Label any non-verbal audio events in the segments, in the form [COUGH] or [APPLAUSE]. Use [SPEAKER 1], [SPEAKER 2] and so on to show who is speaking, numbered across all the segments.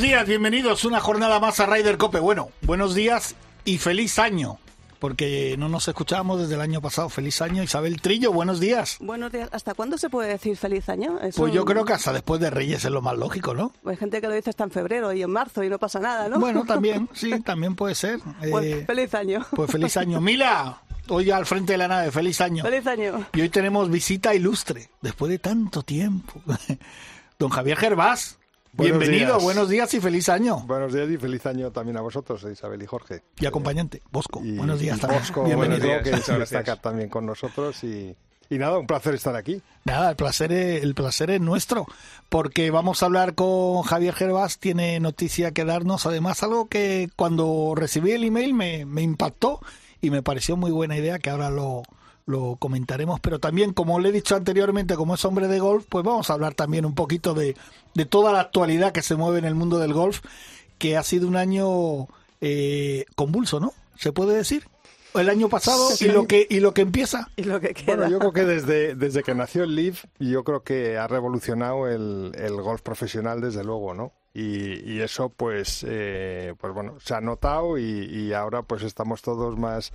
[SPEAKER 1] Buenos días, bienvenidos una jornada más a Ryder Cope. Bueno, buenos días y feliz año, porque no nos escuchábamos desde el año pasado. Feliz año, Isabel Trillo, buenos días.
[SPEAKER 2] Buenos días. ¿Hasta cuándo se puede decir feliz año? Es
[SPEAKER 1] Pues
[SPEAKER 2] un-
[SPEAKER 1] yo creo que hasta después de Reyes es lo más lógico, ¿no?
[SPEAKER 2] Hay gente que lo dice hasta en febrero y en marzo y no pasa nada, ¿no?
[SPEAKER 1] Bueno, también, [LAUGHS] sí, también puede ser.
[SPEAKER 2] Pues
[SPEAKER 1] Eh,
[SPEAKER 2] feliz año.
[SPEAKER 1] pues feliz año. [LAUGHS] Mila, hoy al frente de la nave, feliz año.
[SPEAKER 2] Feliz año.
[SPEAKER 1] Y hoy tenemos visita ilustre, después de tanto tiempo. [LAUGHS] Don Javier Gervás,
[SPEAKER 3] Buenos
[SPEAKER 1] bienvenido,
[SPEAKER 3] días.
[SPEAKER 1] buenos días y feliz año.
[SPEAKER 3] Buenos días y feliz año también a vosotros, Isabel y Jorge.
[SPEAKER 1] Y acompañante, Bosco,
[SPEAKER 3] Y-
[SPEAKER 1] buenos días
[SPEAKER 3] y
[SPEAKER 1] también.
[SPEAKER 3] Bosco,
[SPEAKER 1] bienvenido.
[SPEAKER 3] días, que
[SPEAKER 4] gracias.
[SPEAKER 3] está acá también con nosotros. Y, y nada, un placer estar aquí.
[SPEAKER 1] Nada, el placer, es, el placer es nuestro, porque vamos a hablar con Javier Gervás, tiene noticia que darnos, además algo que cuando recibí el email me, me impactó y me pareció muy buena idea, que ahora lo, lo comentaremos, pero también, como le he dicho anteriormente, como es hombre de golf, pues vamos a hablar también un poquito de, de toda la actualidad que se mueve en el mundo del golf, que ha sido un año eh, convulso, ¿no? ¿Se puede decir? El año pasado
[SPEAKER 3] Sí.
[SPEAKER 1] y lo que y lo que empieza.
[SPEAKER 2] Y lo que queda.
[SPEAKER 3] Bueno, yo creo que desde, desde que nació el Leaf, yo creo que ha revolucionado el, el golf profesional, desde luego, ¿no? Y, y eso, pues, eh, pues bueno, se ha notado y, y ahora pues estamos todos más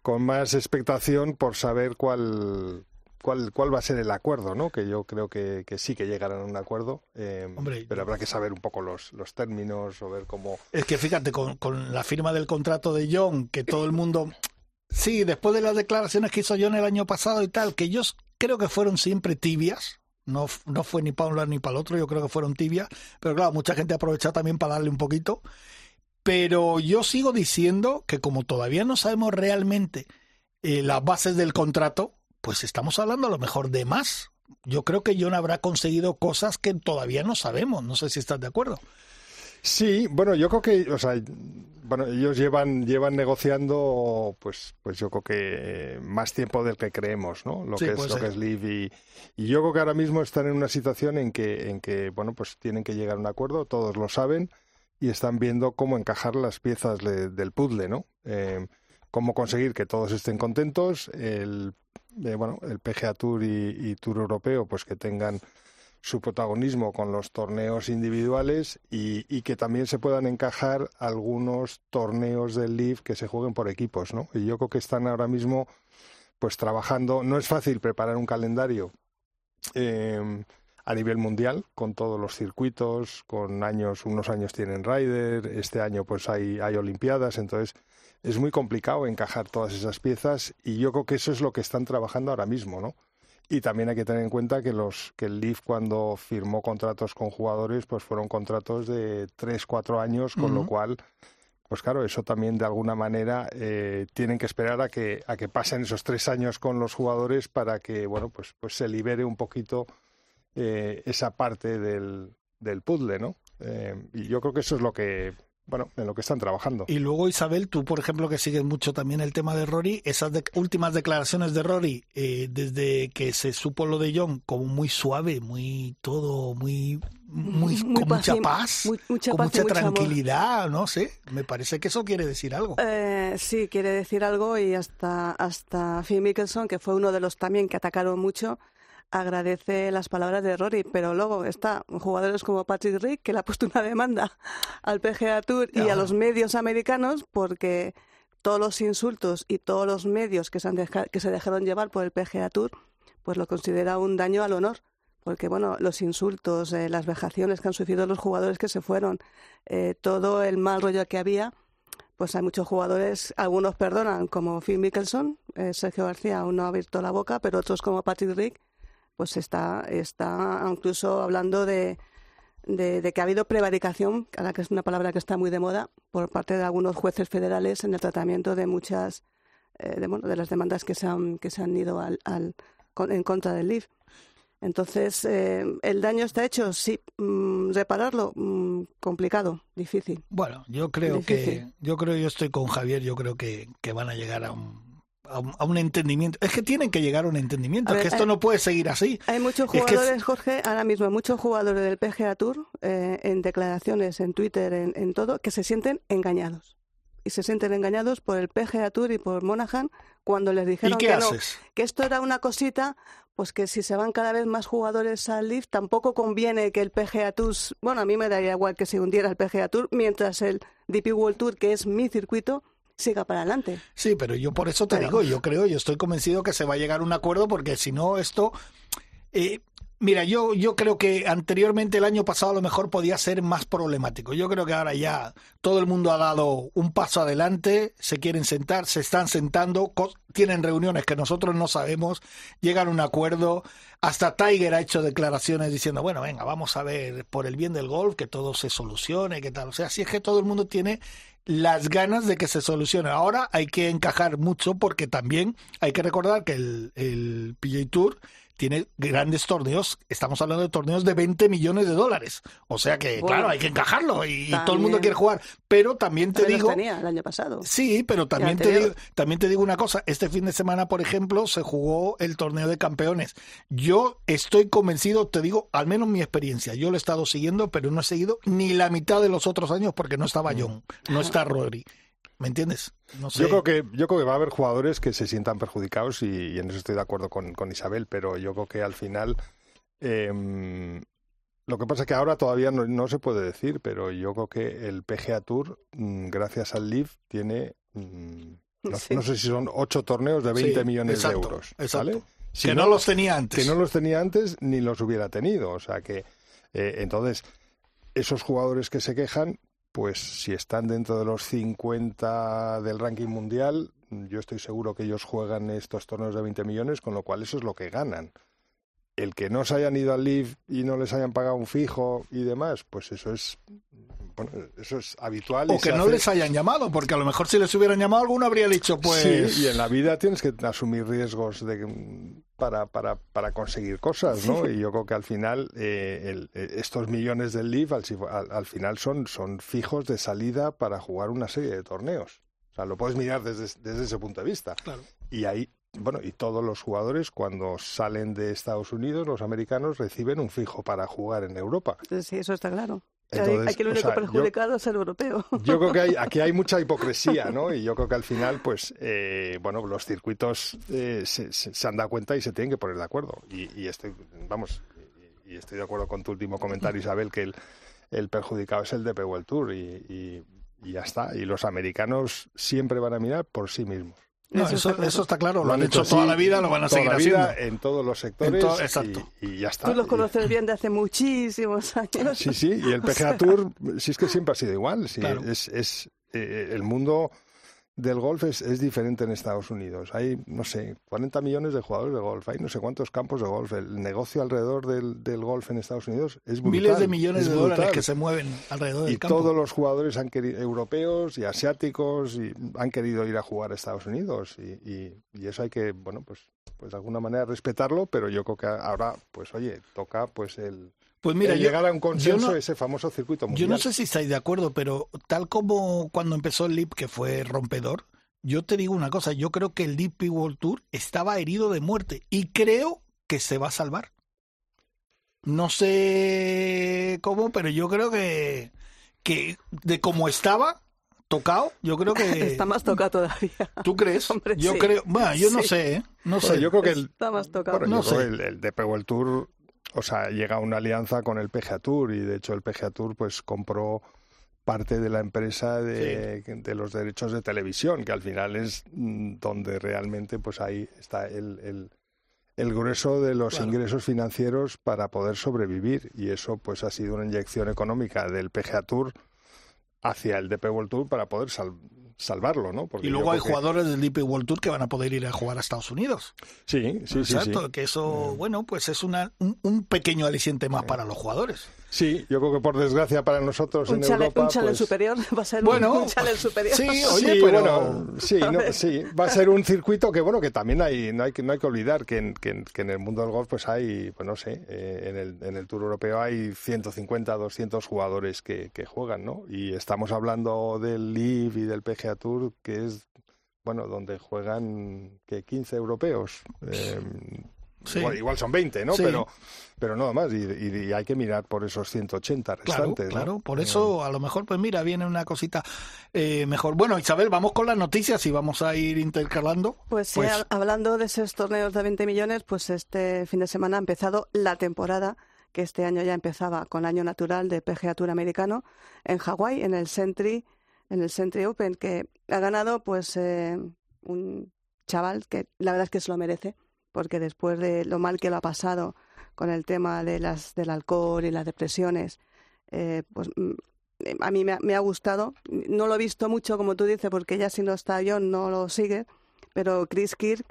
[SPEAKER 3] con más expectación por saber cuál, cuál, cuál va a ser el acuerdo, ¿no? Que yo creo que, que sí que llegarán a un acuerdo, eh,
[SPEAKER 1] Hombre,
[SPEAKER 3] pero habrá que saber un poco los, los términos o ver cómo...
[SPEAKER 1] Es que fíjate, con, con la firma del contrato de John, que todo el mundo... Sí, después de las declaraciones que hizo John el año pasado y tal, que yo creo que fueron siempre tibias, no, no fue ni para un lado ni para el otro, yo creo que fueron tibias, pero claro, mucha gente ha aprovechado también para darle un poquito. Pero yo sigo diciendo que como todavía no sabemos realmente eh, las bases del contrato, pues estamos hablando a lo mejor de más. Yo creo que John habrá conseguido cosas que todavía no sabemos, no sé si estás de acuerdo.
[SPEAKER 3] Sí, bueno, yo creo que, o sea, bueno, ellos llevan llevan negociando, pues, pues yo creo que eh, más tiempo del que creemos, ¿no? Lo
[SPEAKER 1] Sí,
[SPEAKER 3] que es lo
[SPEAKER 1] ser.
[SPEAKER 3] que es Live y, y yo creo que ahora mismo están en una situación en que en que bueno, pues tienen que llegar a un acuerdo, todos lo saben y están viendo cómo encajar las piezas de- del puzzle, ¿no? Eh, cómo conseguir que todos estén contentos, el eh, bueno, el PGA Tour y, Tour Europeo, pues que tengan su protagonismo con los torneos individuales y, que también se puedan encajar algunos torneos del Leaf que se jueguen por equipos, ¿no? Y yo creo que están ahora mismo pues trabajando. No es fácil preparar un calendario eh, a nivel mundial con todos los circuitos, con años, unos años tienen Ryder, este año pues hay Olimpiadas, entonces es muy complicado encajar todas esas piezas y yo creo que eso es lo que están trabajando ahora mismo, ¿no? Y también hay que tener en cuenta que los que el Leaf cuando firmó contratos con jugadores, pues fueron contratos de 3, 4 años, con lo cual, pues claro, eso también de alguna manera eh, tienen que esperar a que, a que pasen esos tres años con los jugadores para que, bueno, pues, pues se libere un poquito eh, esa parte del, del puzzle, ¿no? Eh, y yo creo que eso es lo que, bueno, en lo que están trabajando.
[SPEAKER 1] Y luego, Isabel, tú, por ejemplo, que sigues mucho también el tema de Rory, esas de- últimas declaraciones de Rory, eh, desde que se supo lo de John, como muy suave, muy todo, muy, muy,
[SPEAKER 2] Muy
[SPEAKER 1] con mucha paz,
[SPEAKER 2] muy- mucha
[SPEAKER 1] con
[SPEAKER 2] paz
[SPEAKER 1] mucha tranquilidad, no sé, me parece que eso quiere decir algo.
[SPEAKER 2] Eh, sí, quiere decir algo y hasta, hasta Phil Mickelson, que fue uno de los también que atacaron mucho, agradece las palabras de Rory, pero luego está jugadores como Patrick Rick, que le ha puesto una demanda al PGA Tour y a los medios americanos porque todos los insultos y todos los medios que se, han deja- que se dejaron llevar por el PGA Tour, pues lo considera un daño al honor. Porque, bueno, los insultos, eh, las vejaciones que han sufrido los jugadores que se fueron, eh, todo el mal rollo que había, pues hay muchos jugadores, algunos perdonan, como Phil Mickelson, eh, Sergio García aún no ha abierto la boca, pero otros como Patrick Rick, pues está, está incluso hablando de, de, de que ha habido prevaricación, ahora que es una palabra que está muy de moda, por parte de algunos jueces federales en el tratamiento de muchas, eh, de, bueno, de las demandas que se han, que se han ido al, al, en contra del Leaf. Entonces, eh, ¿el daño está hecho? Sí. Mm, ¿Repararlo? Mm, complicado, difícil.
[SPEAKER 1] Bueno, yo creo que, yo creo, yo estoy con Javier, yo creo que, que van a llegar a un, a un, entendimiento. Es que tienen que llegar a un entendimiento, es que esto no puede seguir así.
[SPEAKER 2] Hay muchos jugadores, Jorge, ahora mismo, muchos jugadores del PGA Tour, eh, en declaraciones, en Twitter, en, en todo, que se sienten engañados y se sienten engañados por el PGA Tour y por Monaghan cuando les dijeron que, que esto era una cosita pues que si se van cada vez más jugadores al Leaf, tampoco conviene que el PGA Tour, bueno, a mí me daría igual que se hundiera el PGA Tour, mientras el DP World Tour, que es mi circuito, siga para adelante.
[SPEAKER 1] Sí, pero yo por eso te digo, yo creo, yo estoy convencido que se va a llegar a un acuerdo, porque si no, esto... Eh, Mira, yo, yo creo que anteriormente el año pasado a lo mejor podía ser más problemático. Yo creo que ahora ya todo el mundo ha dado un paso adelante, se quieren sentar, se están sentando, tienen reuniones que nosotros no sabemos, llegan a un acuerdo. Hasta Tiger ha hecho declaraciones diciendo, bueno, venga, vamos a ver por el bien del golf que todo se solucione, que tal. O sea, si es que todo el mundo tiene las ganas de que se solucione. Ahora hay que encajar mucho porque también hay que recordar que el, el PGA Tour tiene grandes torneos, estamos hablando de torneos de 20 millones de dólares. O sea que, claro, hay que encajarlo y, todo el mundo quiere jugar. Pero también te digo...
[SPEAKER 2] Tenía el año pasado.
[SPEAKER 1] Sí, pero también te, digo, también te digo una cosa. Este fin de semana, por ejemplo, se jugó el torneo de campeones. Yo estoy convencido, te digo, al menos mi experiencia, yo lo he estado siguiendo, pero no he seguido ni la mitad de los otros años porque no estaba John, no está Rory. ¿Me entiendes?
[SPEAKER 3] Yo, creo que, yo creo que va a haber jugadores que se sientan perjudicados y, en eso estoy de acuerdo con, Isabel, pero yo creo que al final... Em, lo que pasa es que ahora todavía no, se puede decir, pero yo creo que el PGA Tour, mm, gracias al LIV, tiene... Mm, no, sé si son ocho torneos de 20 millones de euros.
[SPEAKER 1] Exacto. que no, los tenía antes.
[SPEAKER 3] Que no los tenía antes ni los hubiera tenido. O sea que, eh, entonces, esos jugadores que se quejan, pues si están dentro de los 50 del ranking mundial, yo estoy seguro que ellos juegan estos torneos de 20 millones, con lo cual eso es lo que ganan. El que no se hayan ido al Live y no les hayan pagado un fijo y demás, pues eso es bueno, eso es habitual.
[SPEAKER 1] O que no les hayan llamado, porque a lo mejor si les hubieran llamado alguno habría dicho, pues...
[SPEAKER 3] Sí, y en la vida tienes que asumir riesgos de, para, para, para conseguir cosas, ¿no? Y yo creo que al final eh, eh, estos millones del Leaf al, al, final son, son fijos de salida para jugar una serie de torneos. O sea, lo puedes mirar desde, desde ese punto de vista.
[SPEAKER 1] Claro.
[SPEAKER 3] Y ahí bueno, y todos los jugadores cuando salen de Estados Unidos, los americanos reciben un fijo para jugar en Europa.
[SPEAKER 2] Sí, eso está claro. aquí el único perjudicado es el europeo.
[SPEAKER 3] Yo creo que hay, [LAUGHS] aquí hay mucha hipocresía, ¿no? Y yo creo que al final, pues, eh, bueno, los circuitos eh, se, se, han dado cuenta y se tienen que poner de acuerdo. Y, estoy, vamos, y, estoy de acuerdo con tu último comentario, Isabel, que el, el perjudicado es el DP World Tour y, y ya está. Y los americanos siempre van a mirar por sí mismos.
[SPEAKER 1] No, eso, eso, está claro, lo, han hecho toda la vida, lo van a seguir haciendo.
[SPEAKER 3] En todos los sectores.
[SPEAKER 1] exacto.
[SPEAKER 3] Y, ya está.
[SPEAKER 2] Tú los conoces bien de hace muchísimos años.
[SPEAKER 3] Sí, sí, y el PGA [LAUGHS] Tour, sí es que siempre ha sido igual. Sí, es, es eh, el mundo del golf es, es, diferente en Estados Unidos. Hay, no sé, 40 millones de jugadores de golf, hay no sé cuántos campos de golf. El negocio alrededor del, del golf en Estados Unidos es brutal.
[SPEAKER 1] Miles de millones de dólares que se mueven alrededor del
[SPEAKER 3] y campo. Y todos los jugadores han querido, europeos y asiáticos y han querido ir a jugar a Estados Unidos. Y, y, y eso hay que, bueno, pues, pues de alguna manera respetarlo, pero yo creo que ahora, pues oye, toca pues el
[SPEAKER 1] pues mira,
[SPEAKER 3] llegar a un consenso ese famoso circuito mundial.
[SPEAKER 1] Yo no sé si estáis de acuerdo, pero tal como cuando empezó el LIP, que fue rompedor, yo te digo una cosa, yo creo que el DP World Tour estaba herido de muerte y creo que se va a salvar. No sé cómo, pero yo creo que, que de cómo estaba tocado, yo creo que [LAUGHS]
[SPEAKER 2] está más tocado todavía.
[SPEAKER 1] ¿Tú crees? yo creo, bueno, yo no sé, ¿eh? no sé.
[SPEAKER 3] Yo creo que el,
[SPEAKER 2] está más tocado.
[SPEAKER 3] no sé. el, el DP World Tour o sea, llega una alianza con el PGA Tour y de hecho el PGA Tour pues compró parte de la empresa de, de, los derechos de televisión, que al final es mm, donde realmente pues ahí está el, el, el grueso de los ingresos financieros para poder sobrevivir. Y eso pues ha sido una inyección económica del PGA Tour hacia el DP World Tour para poder sal salvarlo, ¿no?
[SPEAKER 1] y luego hay jugadores del DP World Tour que van a poder ir a jugar a Estados Unidos.
[SPEAKER 3] Sí, sí,
[SPEAKER 1] Exacto,
[SPEAKER 3] sí,
[SPEAKER 1] que eso, bueno, pues es una, un, pequeño aliciente más para los jugadores.
[SPEAKER 3] Sí, yo creo que por desgracia para nosotros
[SPEAKER 2] un
[SPEAKER 3] en
[SPEAKER 2] chale,
[SPEAKER 3] Europa...
[SPEAKER 2] Un challenge
[SPEAKER 3] pues,
[SPEAKER 2] superior, [LAUGHS] va a ser
[SPEAKER 1] Bueno, [LAUGHS]
[SPEAKER 2] un, un challenge superior.
[SPEAKER 1] Sí, [LAUGHS]
[SPEAKER 3] Sí,
[SPEAKER 1] oye, pero...
[SPEAKER 3] bueno, sí, no, sí, va a ser un circuito que bueno que también hay no hay que no hay que olvidar que en, que en, que en el mundo del golf pues hay pues no sé eh, en el en el Tour europeo hay 150 200 jugadores que, que juegan no y estamos hablando del LIV y del PGA Tour que es bueno donde juegan que 15 europeos eh,
[SPEAKER 1] Sí.
[SPEAKER 3] igual, igual son 20 no
[SPEAKER 1] Sí.
[SPEAKER 3] pero pero nada más y, y- y hay que mirar por esos 180
[SPEAKER 1] Claro,
[SPEAKER 3] restantes ¿no?
[SPEAKER 1] claro. Por
[SPEAKER 3] Eh,
[SPEAKER 1] eso, a lo mejor, pues mira, viene una cosita eh, mejor. Bueno, Isabel, vamos con las noticias y vamos a ir intercalando.
[SPEAKER 2] Pues sí, hab- hablando de esos torneos de 20 millones, pues este fin de semana ha empezado la temporada, que este año ya empezaba con año natural de PGA Tour americano, en Hawái, en el Sentry, en el Sentry Open, que ha ganado pues eh, un chaval que la verdad es que se lo merece, porque después de lo mal que lo ha pasado con el tema de las, del alcohol y las depresiones, eh, pues mm, a mí me ha, me ha gustado. No lo he visto mucho, como tú dices, porque ya si no está yo no lo sigue, pero Chris Kirk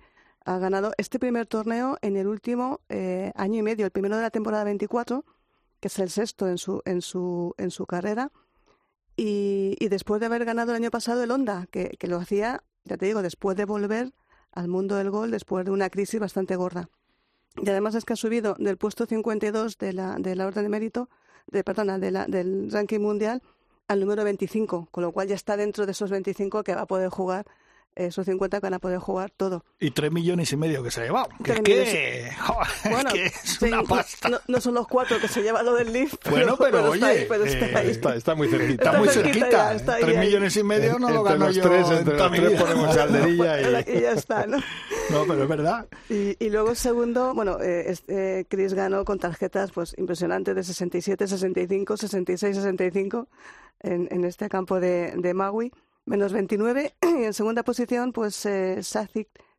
[SPEAKER 2] ha ganado este primer torneo en el último eh, año y medio, el primero de la temporada 24, que es el sexto en su, en su, en su carrera. Y, y después de haber ganado el año pasado el Honda, que, que lo hacía, ya te digo, después de volver al mundo del gol, después de una crisis bastante gorda. Y además es que ha subido del puesto 52 de la, de la orden de mérito, de, perdona, de la, del ranking mundial al número 25, con lo cual ya está dentro de esos 25 que va a poder jugar, esos 50 que van a poder jugar todo.
[SPEAKER 1] Y tres millones y medio que se ha llevado. Que es que, joder, [LAUGHS] es
[SPEAKER 2] Bueno,
[SPEAKER 1] que es
[SPEAKER 2] sí,
[SPEAKER 1] una
[SPEAKER 2] no-
[SPEAKER 1] pasta.
[SPEAKER 2] No, no son los cuatro que se lleva lo del Leaf.
[SPEAKER 1] Bueno, pero,
[SPEAKER 2] está ahí,
[SPEAKER 1] oye,
[SPEAKER 2] pero está
[SPEAKER 1] eh,
[SPEAKER 2] ahí.
[SPEAKER 3] está, está muy cerquita
[SPEAKER 1] Está,
[SPEAKER 2] está
[SPEAKER 1] muy
[SPEAKER 2] cerquita
[SPEAKER 1] cerquita.
[SPEAKER 2] ya,
[SPEAKER 1] ¿eh?
[SPEAKER 2] está ahí,
[SPEAKER 1] Tres
[SPEAKER 2] ahí.
[SPEAKER 1] millones y medio no lo gano
[SPEAKER 3] los
[SPEAKER 1] yo
[SPEAKER 3] tres,
[SPEAKER 1] en
[SPEAKER 3] entre los tres ponemos calderilla [LAUGHS] y...
[SPEAKER 2] y ya está, ¿no? [LAUGHS]
[SPEAKER 1] No, pero es verdad.
[SPEAKER 2] Y, y luego segundo, bueno, eh, este, Chris ganó con tarjetas pues impresionantes de 67, 65, 66, 65 en, en este campo de, de Maui, menos 29. [CLEARS THROAT] Y en segunda posición, pues eh,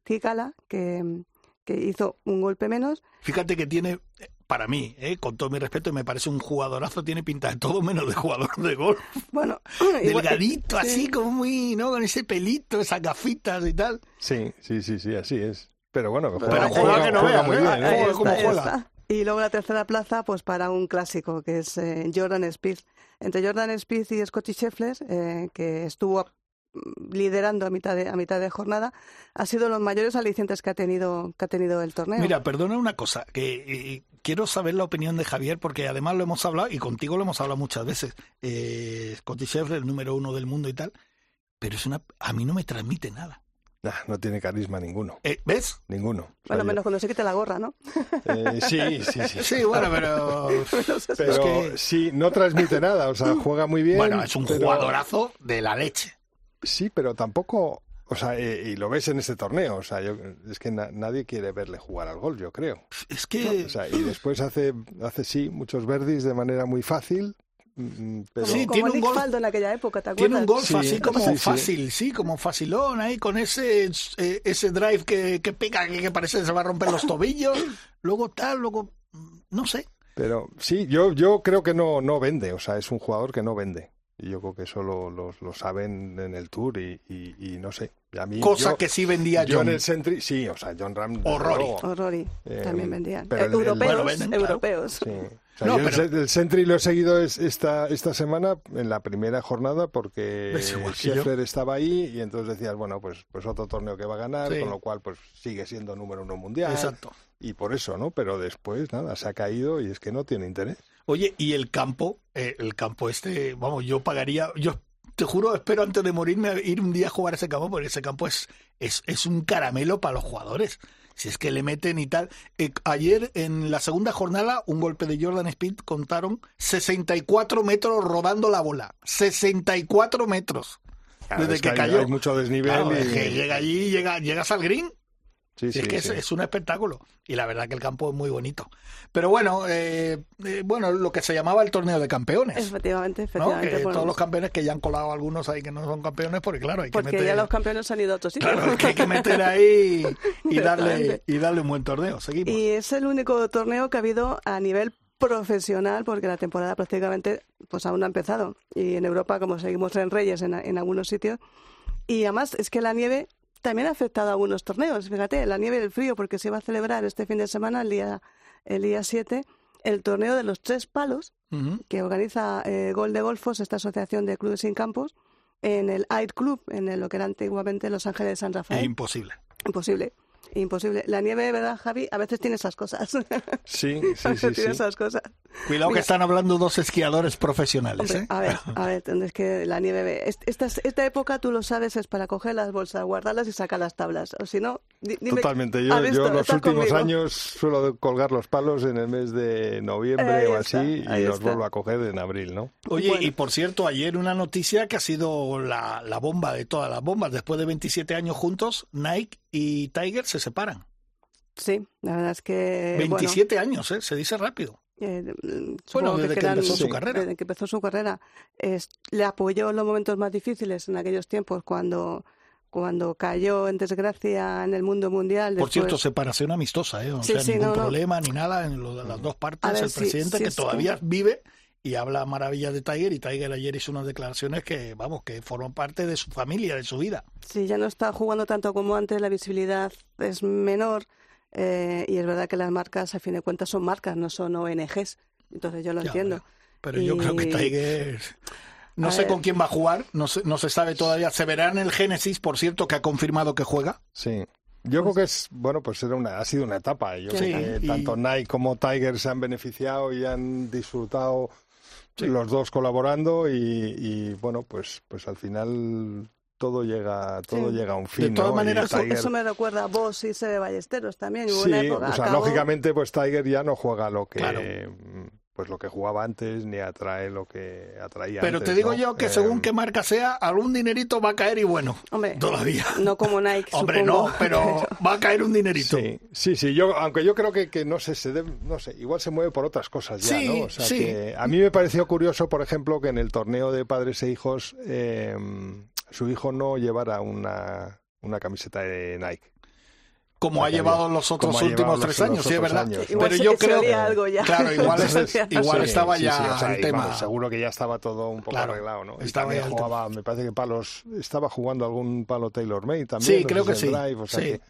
[SPEAKER 2] Tikala, que, que hizo un golpe menos.
[SPEAKER 1] Fíjate que tiene, para mí, eh, con todo mi respeto, me parece un jugadorazo, tiene pinta de todo menos de jugador de golf. [LAUGHS]
[SPEAKER 2] Bueno, [CLEARS THROAT] igual-
[SPEAKER 1] Delgadito,
[SPEAKER 2] sí.
[SPEAKER 1] así como muy, ¿no? Con ese pelito, esas gafitas y tal.
[SPEAKER 3] Sí, sí, sí, sí, así es. Pero bueno, que
[SPEAKER 1] Pero
[SPEAKER 3] juega,
[SPEAKER 1] juega que no veas,
[SPEAKER 3] muy bien,
[SPEAKER 1] Ahí
[SPEAKER 3] ¿eh?
[SPEAKER 1] Cómo
[SPEAKER 2] ahí
[SPEAKER 1] juega.
[SPEAKER 2] está. Y luego la tercera plaza, pues para un clásico, que es eh, Jordan Spieth. Entre Jordan Spieth y Scotty Scheffler, eh, que estuvo liderando a mitad de a mitad de jornada, ha sido los mayores alicientes que ha tenido que ha tenido el torneo.
[SPEAKER 1] Mira, perdona una cosa, que eh, quiero saber la opinión de Javier, porque además lo hemos hablado, y contigo lo hemos hablado muchas veces. Eh, Scotty Scheffler, el número uno del mundo y tal, pero es una, a mí no me transmite nada.
[SPEAKER 3] Nah, no tiene carisma ninguno,
[SPEAKER 1] Eh, ¿Ves?
[SPEAKER 3] ninguno.
[SPEAKER 2] Bueno, menos cuando se quite la gorra, ¿no?
[SPEAKER 3] eh, sí, sí, sí.
[SPEAKER 1] Sí, bueno, pero... [LAUGHS]
[SPEAKER 3] Pero
[SPEAKER 1] es que-
[SPEAKER 3] sí, no transmite nada, o sea, juega muy bien.
[SPEAKER 1] Bueno, es un
[SPEAKER 3] pero-
[SPEAKER 1] jugadorazo de la leche.
[SPEAKER 3] Sí, pero tampoco, o sea, eh, y lo ves en este torneo, o sea, yo, es que na- nadie quiere verle jugar al gol, yo creo.
[SPEAKER 1] Es que...
[SPEAKER 3] O sea, y después hace, hace sí, muchos verdis de manera muy fácil, mm, pero...
[SPEAKER 1] Sí,
[SPEAKER 2] como
[SPEAKER 1] tiene un
[SPEAKER 2] Faldo en aquella época, ¿te acuerdas?
[SPEAKER 1] Tiene un golf
[SPEAKER 3] Sí,
[SPEAKER 1] así como
[SPEAKER 3] sí,
[SPEAKER 1] fácil, sí, como facilón ahí, con ese, eh, ese drive que, que pega, que, que parece que se va a romper los tobillos, luego tal, luego, mm, no sé.
[SPEAKER 3] Pero sí, yo, yo creo que no, no vende, o sea, es un jugador que no vende. Y yo creo que eso lo, lo- lo saben en el Tour y, y- y no sé. Y a mí,
[SPEAKER 1] Cosa
[SPEAKER 3] yo-
[SPEAKER 1] que sí vendía
[SPEAKER 3] yo
[SPEAKER 1] John.
[SPEAKER 3] en el Sentry, sí, o sea, John Ram.
[SPEAKER 1] O Rory.
[SPEAKER 3] luego,
[SPEAKER 2] O Rory,
[SPEAKER 3] Eh,
[SPEAKER 2] también vendían.
[SPEAKER 3] pero el- el-
[SPEAKER 2] europeos,
[SPEAKER 1] bueno, venden, claro.
[SPEAKER 2] europeos.
[SPEAKER 3] Sí. [LAUGHS] O sea,
[SPEAKER 1] No,
[SPEAKER 3] yo
[SPEAKER 1] pero-
[SPEAKER 3] el, Sentry lo he seguido es- esta, esta semana en la primera jornada porque. Scheffler estaba ahí y entonces decías, bueno, pues, pues otro torneo que va a ganar,
[SPEAKER 1] Sí.
[SPEAKER 3] con lo cual pues sigue siendo número uno mundial.
[SPEAKER 1] Exacto.
[SPEAKER 3] Y por eso, ¿no? Pero después, nada, se ha caído y es que no tiene interés.
[SPEAKER 1] Oye, y el campo, eh, el campo este, vamos, yo pagaría, yo te juro, espero antes de morirme ir un día a jugar a ese campo, porque ese campo es, es, es un caramelo para los jugadores. Si es que le meten y tal. Eh, ayer, en la segunda jornada, un golpe de Jordan Speed contaron 64 metros rodando la bola. 64 metros.
[SPEAKER 3] Claro,
[SPEAKER 1] Desde
[SPEAKER 3] es
[SPEAKER 1] que
[SPEAKER 3] hay-
[SPEAKER 1] cayó.
[SPEAKER 3] Hay mucho desnivel
[SPEAKER 1] Claro,
[SPEAKER 3] y...
[SPEAKER 1] es que llega allí, llega, llegas al green
[SPEAKER 3] Sí,
[SPEAKER 1] es que
[SPEAKER 3] sí.
[SPEAKER 1] es, es un espectáculo. Y la verdad que el campo es muy bonito. Pero bueno, eh, eh, bueno, lo que se llamaba el torneo de campeones.
[SPEAKER 2] Efectivamente,
[SPEAKER 1] ¿no?
[SPEAKER 2] efectivamente.
[SPEAKER 1] Que todos los campeones que ya han colado algunos ahí que no son campeones, porque claro, hay que
[SPEAKER 2] porque
[SPEAKER 1] meter,
[SPEAKER 2] ya los campeones han ido a otros sitios.
[SPEAKER 1] claro, que hay que meter ahí y darle, y darle un buen torneo. Seguimos.
[SPEAKER 2] Y es el único torneo que ha habido a nivel profesional, porque la temporada prácticamente pues aún no ha empezado. Y en Europa, como seguimos en Reyes en, en algunos sitios. Y además es que la nieve también ha afectado a algunos torneos. Fíjate, la nieve y el frío, porque se va a celebrar este fin de semana, el día, el día 7, el torneo de los tres palos que organiza eh, Gol de Golfos, esta asociación de clubes sin campos, en el Air Club, en el- lo que era antiguamente Los Ángeles de San
[SPEAKER 1] Es
[SPEAKER 2] Rafael.
[SPEAKER 1] imposible.
[SPEAKER 2] Imposible. Imposible. La nieve, ¿verdad, Javi? A veces tiene esas cosas. [LAUGHS]
[SPEAKER 3] Sí,
[SPEAKER 2] a
[SPEAKER 3] sí,
[SPEAKER 2] veces
[SPEAKER 3] sí,
[SPEAKER 2] tiene
[SPEAKER 3] sí.
[SPEAKER 2] esas cosas.
[SPEAKER 1] Cuidado que están hablando dos esquiadores profesionales.
[SPEAKER 2] Hombre,
[SPEAKER 1] ¿eh?
[SPEAKER 2] a ver, a ver, es que la nieve... est- Esta, esta época, tú lo sabes, es para coger las bolsas, guardarlas y sacar las tablas. O si no, di- dime...
[SPEAKER 3] Totalmente. Yo, los
[SPEAKER 2] ¿Estás
[SPEAKER 3] últimos
[SPEAKER 2] conmigo?
[SPEAKER 3] años suelo colgar los palos en el mes de noviembre o así y los
[SPEAKER 2] está.
[SPEAKER 3] vuelvo a coger en abril, ¿no?
[SPEAKER 1] Oye,
[SPEAKER 2] Bueno.
[SPEAKER 1] y por cierto, ayer una noticia que ha sido la, la bomba de todas las bombas. Después de 27 años juntos, Nike y Tiger se separan.
[SPEAKER 2] Sí, la verdad es que... bueno,
[SPEAKER 1] 27 años, ¿eh? Se dice rápido.
[SPEAKER 2] Eh, mm,
[SPEAKER 1] Bueno, desde que empezó su carrera.
[SPEAKER 2] Desde que empezó su carrera. Es- le apoyó en los momentos más difíciles en aquellos tiempos, cuando, cuando cayó en desgracia en el mundo mundial.
[SPEAKER 1] Por cierto, separación amistosa, ¿eh? O
[SPEAKER 2] Sí,
[SPEAKER 1] sea,
[SPEAKER 2] sí,
[SPEAKER 1] ningún
[SPEAKER 2] no, no.
[SPEAKER 1] problema ni nada en lo de las dos partes.
[SPEAKER 2] Ver,
[SPEAKER 1] el
[SPEAKER 2] sí,
[SPEAKER 1] presidente que todavía vive y habla maravillas de Tiger y Tiger ayer hizo unas declaraciones que, vamos, que forman parte de su familia, de su vida.
[SPEAKER 2] Sí, ya no está jugando tanto como antes, la visibilidad es menor eh, y es verdad que las marcas, a fin de cuentas, son marcas, no son ONGs. Entonces yo lo
[SPEAKER 1] Ya,
[SPEAKER 2] entiendo.
[SPEAKER 1] Pero, pero yo creo que Tiger... No
[SPEAKER 2] A
[SPEAKER 1] sé
[SPEAKER 2] ver.
[SPEAKER 1] con quién va a jugar, no se, no se sabe todavía. Se verá en el Génesis, por cierto, que ha confirmado que juega.
[SPEAKER 3] Sí. Yo creo que es, bueno, pues era una, ha sido una etapa. Yo
[SPEAKER 1] Sí,
[SPEAKER 3] creo que
[SPEAKER 1] y-
[SPEAKER 3] tanto Nike como Tiger se han beneficiado y han disfrutado los dos colaborando y, y, bueno, pues, pues al final todo llega, todo
[SPEAKER 2] Sí.
[SPEAKER 3] llega a un fin.
[SPEAKER 1] todas
[SPEAKER 3] ¿no? Y
[SPEAKER 1] maneras,
[SPEAKER 2] Eso,
[SPEAKER 3] Tiger-
[SPEAKER 2] eso me recuerda a vos y Ballesteros también. Hubo
[SPEAKER 3] Sí,
[SPEAKER 2] una época,
[SPEAKER 3] o sea,
[SPEAKER 2] acabó-
[SPEAKER 3] lógicamente, pues Tiger ya no juega lo que,
[SPEAKER 1] Claro.
[SPEAKER 3] Pues lo que jugaba antes ni atrae lo que atraía
[SPEAKER 1] Pero
[SPEAKER 3] antes,
[SPEAKER 1] te digo
[SPEAKER 3] ¿no?
[SPEAKER 1] yo que
[SPEAKER 3] Eh,
[SPEAKER 1] según qué marca sea, algún dinerito va a caer y bueno,
[SPEAKER 2] Hombre,
[SPEAKER 1] todavía.
[SPEAKER 2] no como Nike, [LAUGHS]
[SPEAKER 1] Hombre,
[SPEAKER 2] supongo,
[SPEAKER 1] no, [LAUGHS] pero va a caer un dinerito.
[SPEAKER 3] Sí, sí, sí, yo, aunque yo creo que, que no sé, se debe- no sé, igual se mueve por otras cosas ya,
[SPEAKER 1] Sí,
[SPEAKER 3] ¿no? O sea,
[SPEAKER 1] sí.
[SPEAKER 3] que a mí me pareció curioso, por ejemplo, que en el torneo de padres e hijos eh, su hijo no llevara una, una camiseta de Nike.
[SPEAKER 1] Como ha llevado los otros
[SPEAKER 3] como
[SPEAKER 1] últimos tres años, sí, es verdad.
[SPEAKER 3] años.
[SPEAKER 1] Pero
[SPEAKER 2] se-
[SPEAKER 1] yo
[SPEAKER 2] se
[SPEAKER 1] creo
[SPEAKER 2] olía algo ya.
[SPEAKER 1] Claro, igual, [LAUGHS]
[SPEAKER 2] Entonces,
[SPEAKER 1] igual
[SPEAKER 3] Sí,
[SPEAKER 1] estaba
[SPEAKER 3] sí,
[SPEAKER 1] ya
[SPEAKER 3] sí, o sea,
[SPEAKER 1] el
[SPEAKER 3] y,
[SPEAKER 1] tema.
[SPEAKER 3] vamos, seguro que ya estaba todo un poco
[SPEAKER 1] Claro,
[SPEAKER 3] arreglado, ¿no?
[SPEAKER 1] Estaba ya
[SPEAKER 3] jugaba, me parece que palos, estaba jugando algún palo Taylor Made también.
[SPEAKER 1] Sí,
[SPEAKER 3] no
[SPEAKER 1] creo que sí,
[SPEAKER 3] drive, o sea
[SPEAKER 1] sí.
[SPEAKER 3] que-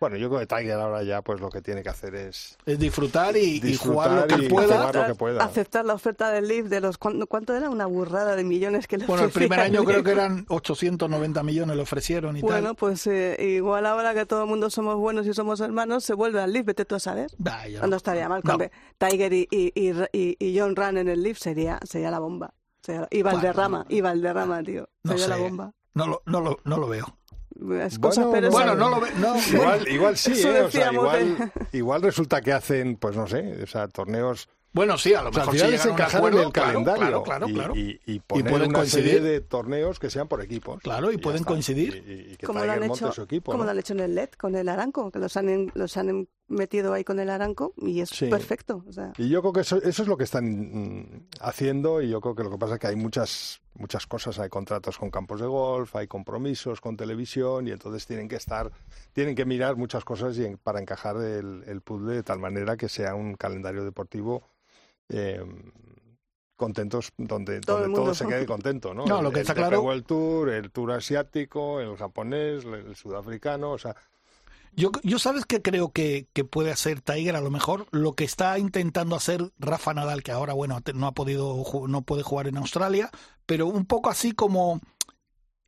[SPEAKER 3] bueno, yo creo que Tiger ahora ya pues lo que tiene que hacer es
[SPEAKER 1] Es disfrutar y, y jugar lo que
[SPEAKER 3] y
[SPEAKER 1] pueda.
[SPEAKER 3] jugar lo que pueda.
[SPEAKER 2] Aceptar la oferta del Leaf de los... ¿cuánto, cuánto era? Una burrada de millones que le
[SPEAKER 1] Bueno, el primer año creo que [LAUGHS] eran 890 millones le ofrecieron y
[SPEAKER 2] Bueno,
[SPEAKER 1] tal.
[SPEAKER 2] pues eh, igual ahora que todo el mundo somos buenos y somos hermanos, se vuelve al Leaf, vete tú a saber.
[SPEAKER 1] Vaya,
[SPEAKER 2] No, estaría mal.
[SPEAKER 1] No.
[SPEAKER 2] Tiger y, y, y, y- y John Ran en el Leaf sería, sería la bomba. Sería- y Valderrama,
[SPEAKER 1] Bueno,
[SPEAKER 2] y Valderrama, tío.
[SPEAKER 1] no
[SPEAKER 2] Sería la bomba.
[SPEAKER 1] No lo, no lo, no lo veo.
[SPEAKER 2] Es cosas,
[SPEAKER 3] Bueno,
[SPEAKER 2] pero
[SPEAKER 3] no,
[SPEAKER 1] Bueno,
[SPEAKER 2] esa-
[SPEAKER 1] no lo veo. No, [LAUGHS]
[SPEAKER 3] Igual, igual sí, ¿eh? O sea, igual, igual resulta que hacen, pues no sé, o sea, torneos.
[SPEAKER 1] Bueno, sí, a lo
[SPEAKER 3] O sea,
[SPEAKER 1] mejor si
[SPEAKER 3] en el
[SPEAKER 1] claro,
[SPEAKER 3] calendario
[SPEAKER 1] Claro, claro,
[SPEAKER 3] y,
[SPEAKER 1] claro.
[SPEAKER 3] y- y poner
[SPEAKER 1] pueden
[SPEAKER 3] una serie
[SPEAKER 1] coincidir.
[SPEAKER 3] de torneos que sean por equipos.
[SPEAKER 1] Claro, y pueden coincidir.
[SPEAKER 3] Y, y- y que
[SPEAKER 2] como lo han hecho,
[SPEAKER 3] su equipo.
[SPEAKER 2] como
[SPEAKER 3] ¿no?
[SPEAKER 2] lo han hecho en el LED con el Aranco, que los han, en- los han metido ahí con el Aranco y es
[SPEAKER 3] Sí.
[SPEAKER 2] perfecto. O sea,
[SPEAKER 3] Y yo creo que eso, eso es lo que están mm, haciendo y yo creo que lo que pasa es que hay muchas muchas cosas, hay contratos con campos de golf, hay compromisos con televisión y entonces tienen que estar, tienen que mirar muchas cosas y en- para encajar el, el puzzle de tal manera que sea un calendario deportivo eh, contentos donde
[SPEAKER 2] Todo el
[SPEAKER 3] donde todo se quede contento, ¿no?
[SPEAKER 1] No, lo
[SPEAKER 3] El-
[SPEAKER 1] que
[SPEAKER 3] el
[SPEAKER 1] está claro-
[SPEAKER 3] World Tour, el Tour asiático, el japonés, el sudafricano, o sea,
[SPEAKER 1] Yo, yo sabes que creo que, que puede hacer Tiger a lo mejor lo que está intentando hacer Rafa Nadal, que ahora bueno no ha podido no puede jugar en Australia, pero un poco así como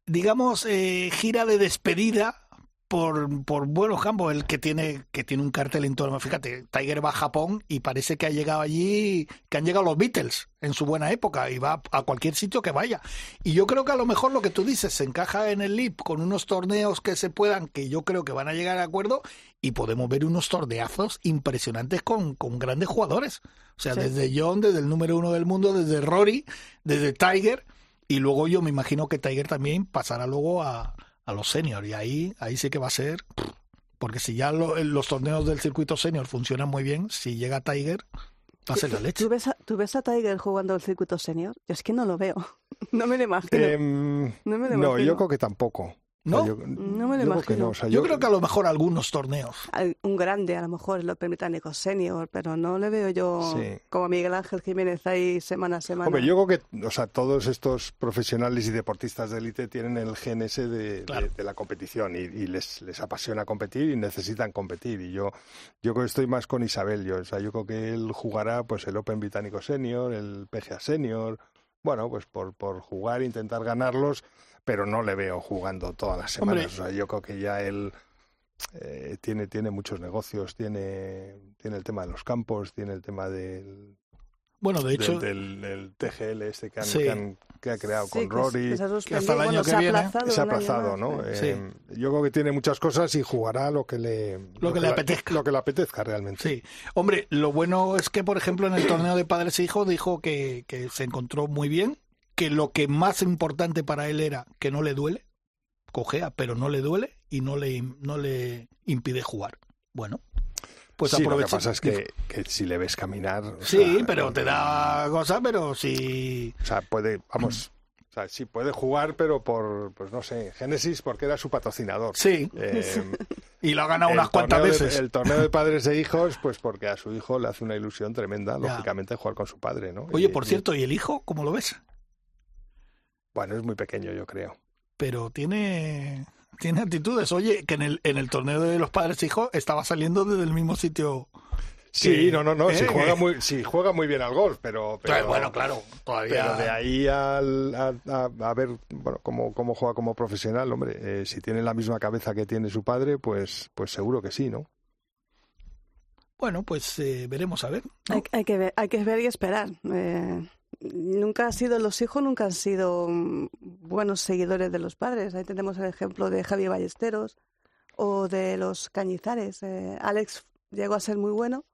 [SPEAKER 1] digamos eh, gira de despedida por, por buenos campos, el que tiene que tiene un cartel en todo. Fíjate, Tiger va a Japón y parece que ha llegado allí, que han llegado los Beatles en su buena época y va a cualquier sitio que vaya. Y yo creo que a lo mejor lo que tú dices se encaja en el LIP con unos torneos que se puedan, que yo creo que van a llegar a acuerdo y podemos ver unos torneazos impresionantes con, con grandes jugadores. O sea,
[SPEAKER 2] Sí.
[SPEAKER 1] desde John, desde el número uno del mundo, desde Rory, desde Tiger. Y luego yo me imagino que Tiger también pasará luego a, a los seniors. Y ahí, ahí sí que va a ser. Porque si ya lo- los torneos del circuito senior funcionan muy bien, si llega Tiger, va a ser la leche.
[SPEAKER 2] ¿Tú ves, a, ¿Tú ves a Tiger jugando el circuito senior? Yo es que no lo veo. [LAUGHS] No me lo imagino.
[SPEAKER 3] em,
[SPEAKER 2] no me lo
[SPEAKER 3] no,
[SPEAKER 2] imagino.
[SPEAKER 3] yo creo que tampoco.
[SPEAKER 1] ¿No?
[SPEAKER 3] Yo,
[SPEAKER 2] No me lo
[SPEAKER 3] yo creo que
[SPEAKER 2] imagino.
[SPEAKER 3] no, o sea,
[SPEAKER 1] Yo creo que a lo mejor algunos torneos.
[SPEAKER 2] Un grande, a lo mejor, el Open Británico Senior, pero no le veo yo
[SPEAKER 3] Sí.
[SPEAKER 2] como Miguel Ángel Jiménez ahí semana a semana.
[SPEAKER 3] Hombre, yo creo que, o sea, todos estos profesionales y deportistas de élite tienen el gen ese de, de-
[SPEAKER 1] Claro.
[SPEAKER 3] de la competición y, y les, les apasiona competir y necesitan competir. Y yo, yo creo que estoy más con Isabel. Yo, o sea, yo creo que él jugará pues el Open Británico Senior, el PGA Senior, bueno, pues por, por jugar, intentar ganarlos, pero no le veo jugando todas las semanas. O sea, yo creo que ya él eh, tiene, tiene muchos negocios, tiene, tiene el tema de los campos, tiene el tema del
[SPEAKER 1] Bueno, de hecho,
[SPEAKER 3] del, del, del TGL este que, han,
[SPEAKER 1] Sí.
[SPEAKER 3] que, han- que ha creado
[SPEAKER 2] Sí,
[SPEAKER 3] con
[SPEAKER 2] que
[SPEAKER 3] Rory.
[SPEAKER 2] que se
[SPEAKER 1] hasta el año
[SPEAKER 2] bueno,
[SPEAKER 1] que
[SPEAKER 2] se
[SPEAKER 1] viene
[SPEAKER 2] aplazado
[SPEAKER 3] se ha aplazado,
[SPEAKER 2] más,
[SPEAKER 3] ¿no?
[SPEAKER 2] ¿eh?
[SPEAKER 1] Sí.
[SPEAKER 3] Eh, yo creo que tiene muchas cosas y jugará lo que le,
[SPEAKER 1] Lo que le apetezca.
[SPEAKER 3] Lo que le apetezca realmente.
[SPEAKER 1] sí. Hombre, lo bueno es que, por ejemplo, en el torneo de padres e hijos dijo que, que se encontró muy bien, que lo que más importante para él era que no le duele, cojea, pero no le duele y no le, no le impide jugar. Bueno, pues
[SPEAKER 3] sí, lo que
[SPEAKER 1] aprovecha.
[SPEAKER 3] pasa es que, que si le ves caminar... o
[SPEAKER 1] Sí,
[SPEAKER 3] sea,
[SPEAKER 1] pero te da cosa, pero si...
[SPEAKER 3] O sea, puede, vamos... O sea, sí puede jugar, pero por, pues no sé, Génesis, porque era su patrocinador.
[SPEAKER 1] Sí,
[SPEAKER 3] Eh, [LAUGHS]
[SPEAKER 1] y lo ha ganado unas cuantas
[SPEAKER 3] de-
[SPEAKER 1] veces.
[SPEAKER 3] el torneo de [LAUGHS] padres e hijos, pues porque a su hijo le hace una ilusión tremenda,
[SPEAKER 1] Ya.
[SPEAKER 3] lógicamente, jugar con su padre, ¿no?
[SPEAKER 1] Oye,
[SPEAKER 3] Y-
[SPEAKER 1] por cierto, ¿y el hijo cómo lo ves?
[SPEAKER 3] Bueno, es muy pequeño, yo creo.
[SPEAKER 1] Pero tiene tiene actitudes. Oye, que en el, en el torneo de los padres e hijos estaba saliendo desde el mismo sitio.
[SPEAKER 3] Sí,
[SPEAKER 1] que-
[SPEAKER 3] no, no, no, sí
[SPEAKER 1] ¿eh?
[SPEAKER 3] juega [LAUGHS] muy, sí juega muy bien al golf, pero, pero
[SPEAKER 1] bueno, claro, todavía.
[SPEAKER 3] pero de ahí al, a, a- a ver, bueno, cómo, cómo juega como profesional, hombre, eh, si tiene la misma cabeza que tiene su padre, pues, pues seguro que sí, ¿no?
[SPEAKER 1] Bueno, pues eh, veremos a ver. ¿no?
[SPEAKER 2] Hay, hay que ver, hay que ver y esperar. Eh, nunca han sido los hijos, nunca han sido mm, buenos seguidores de los padres. Ahí tenemos el ejemplo de Javier Ballesteros o de los Cañizares. Eh, Alex llegó a ser muy bueno,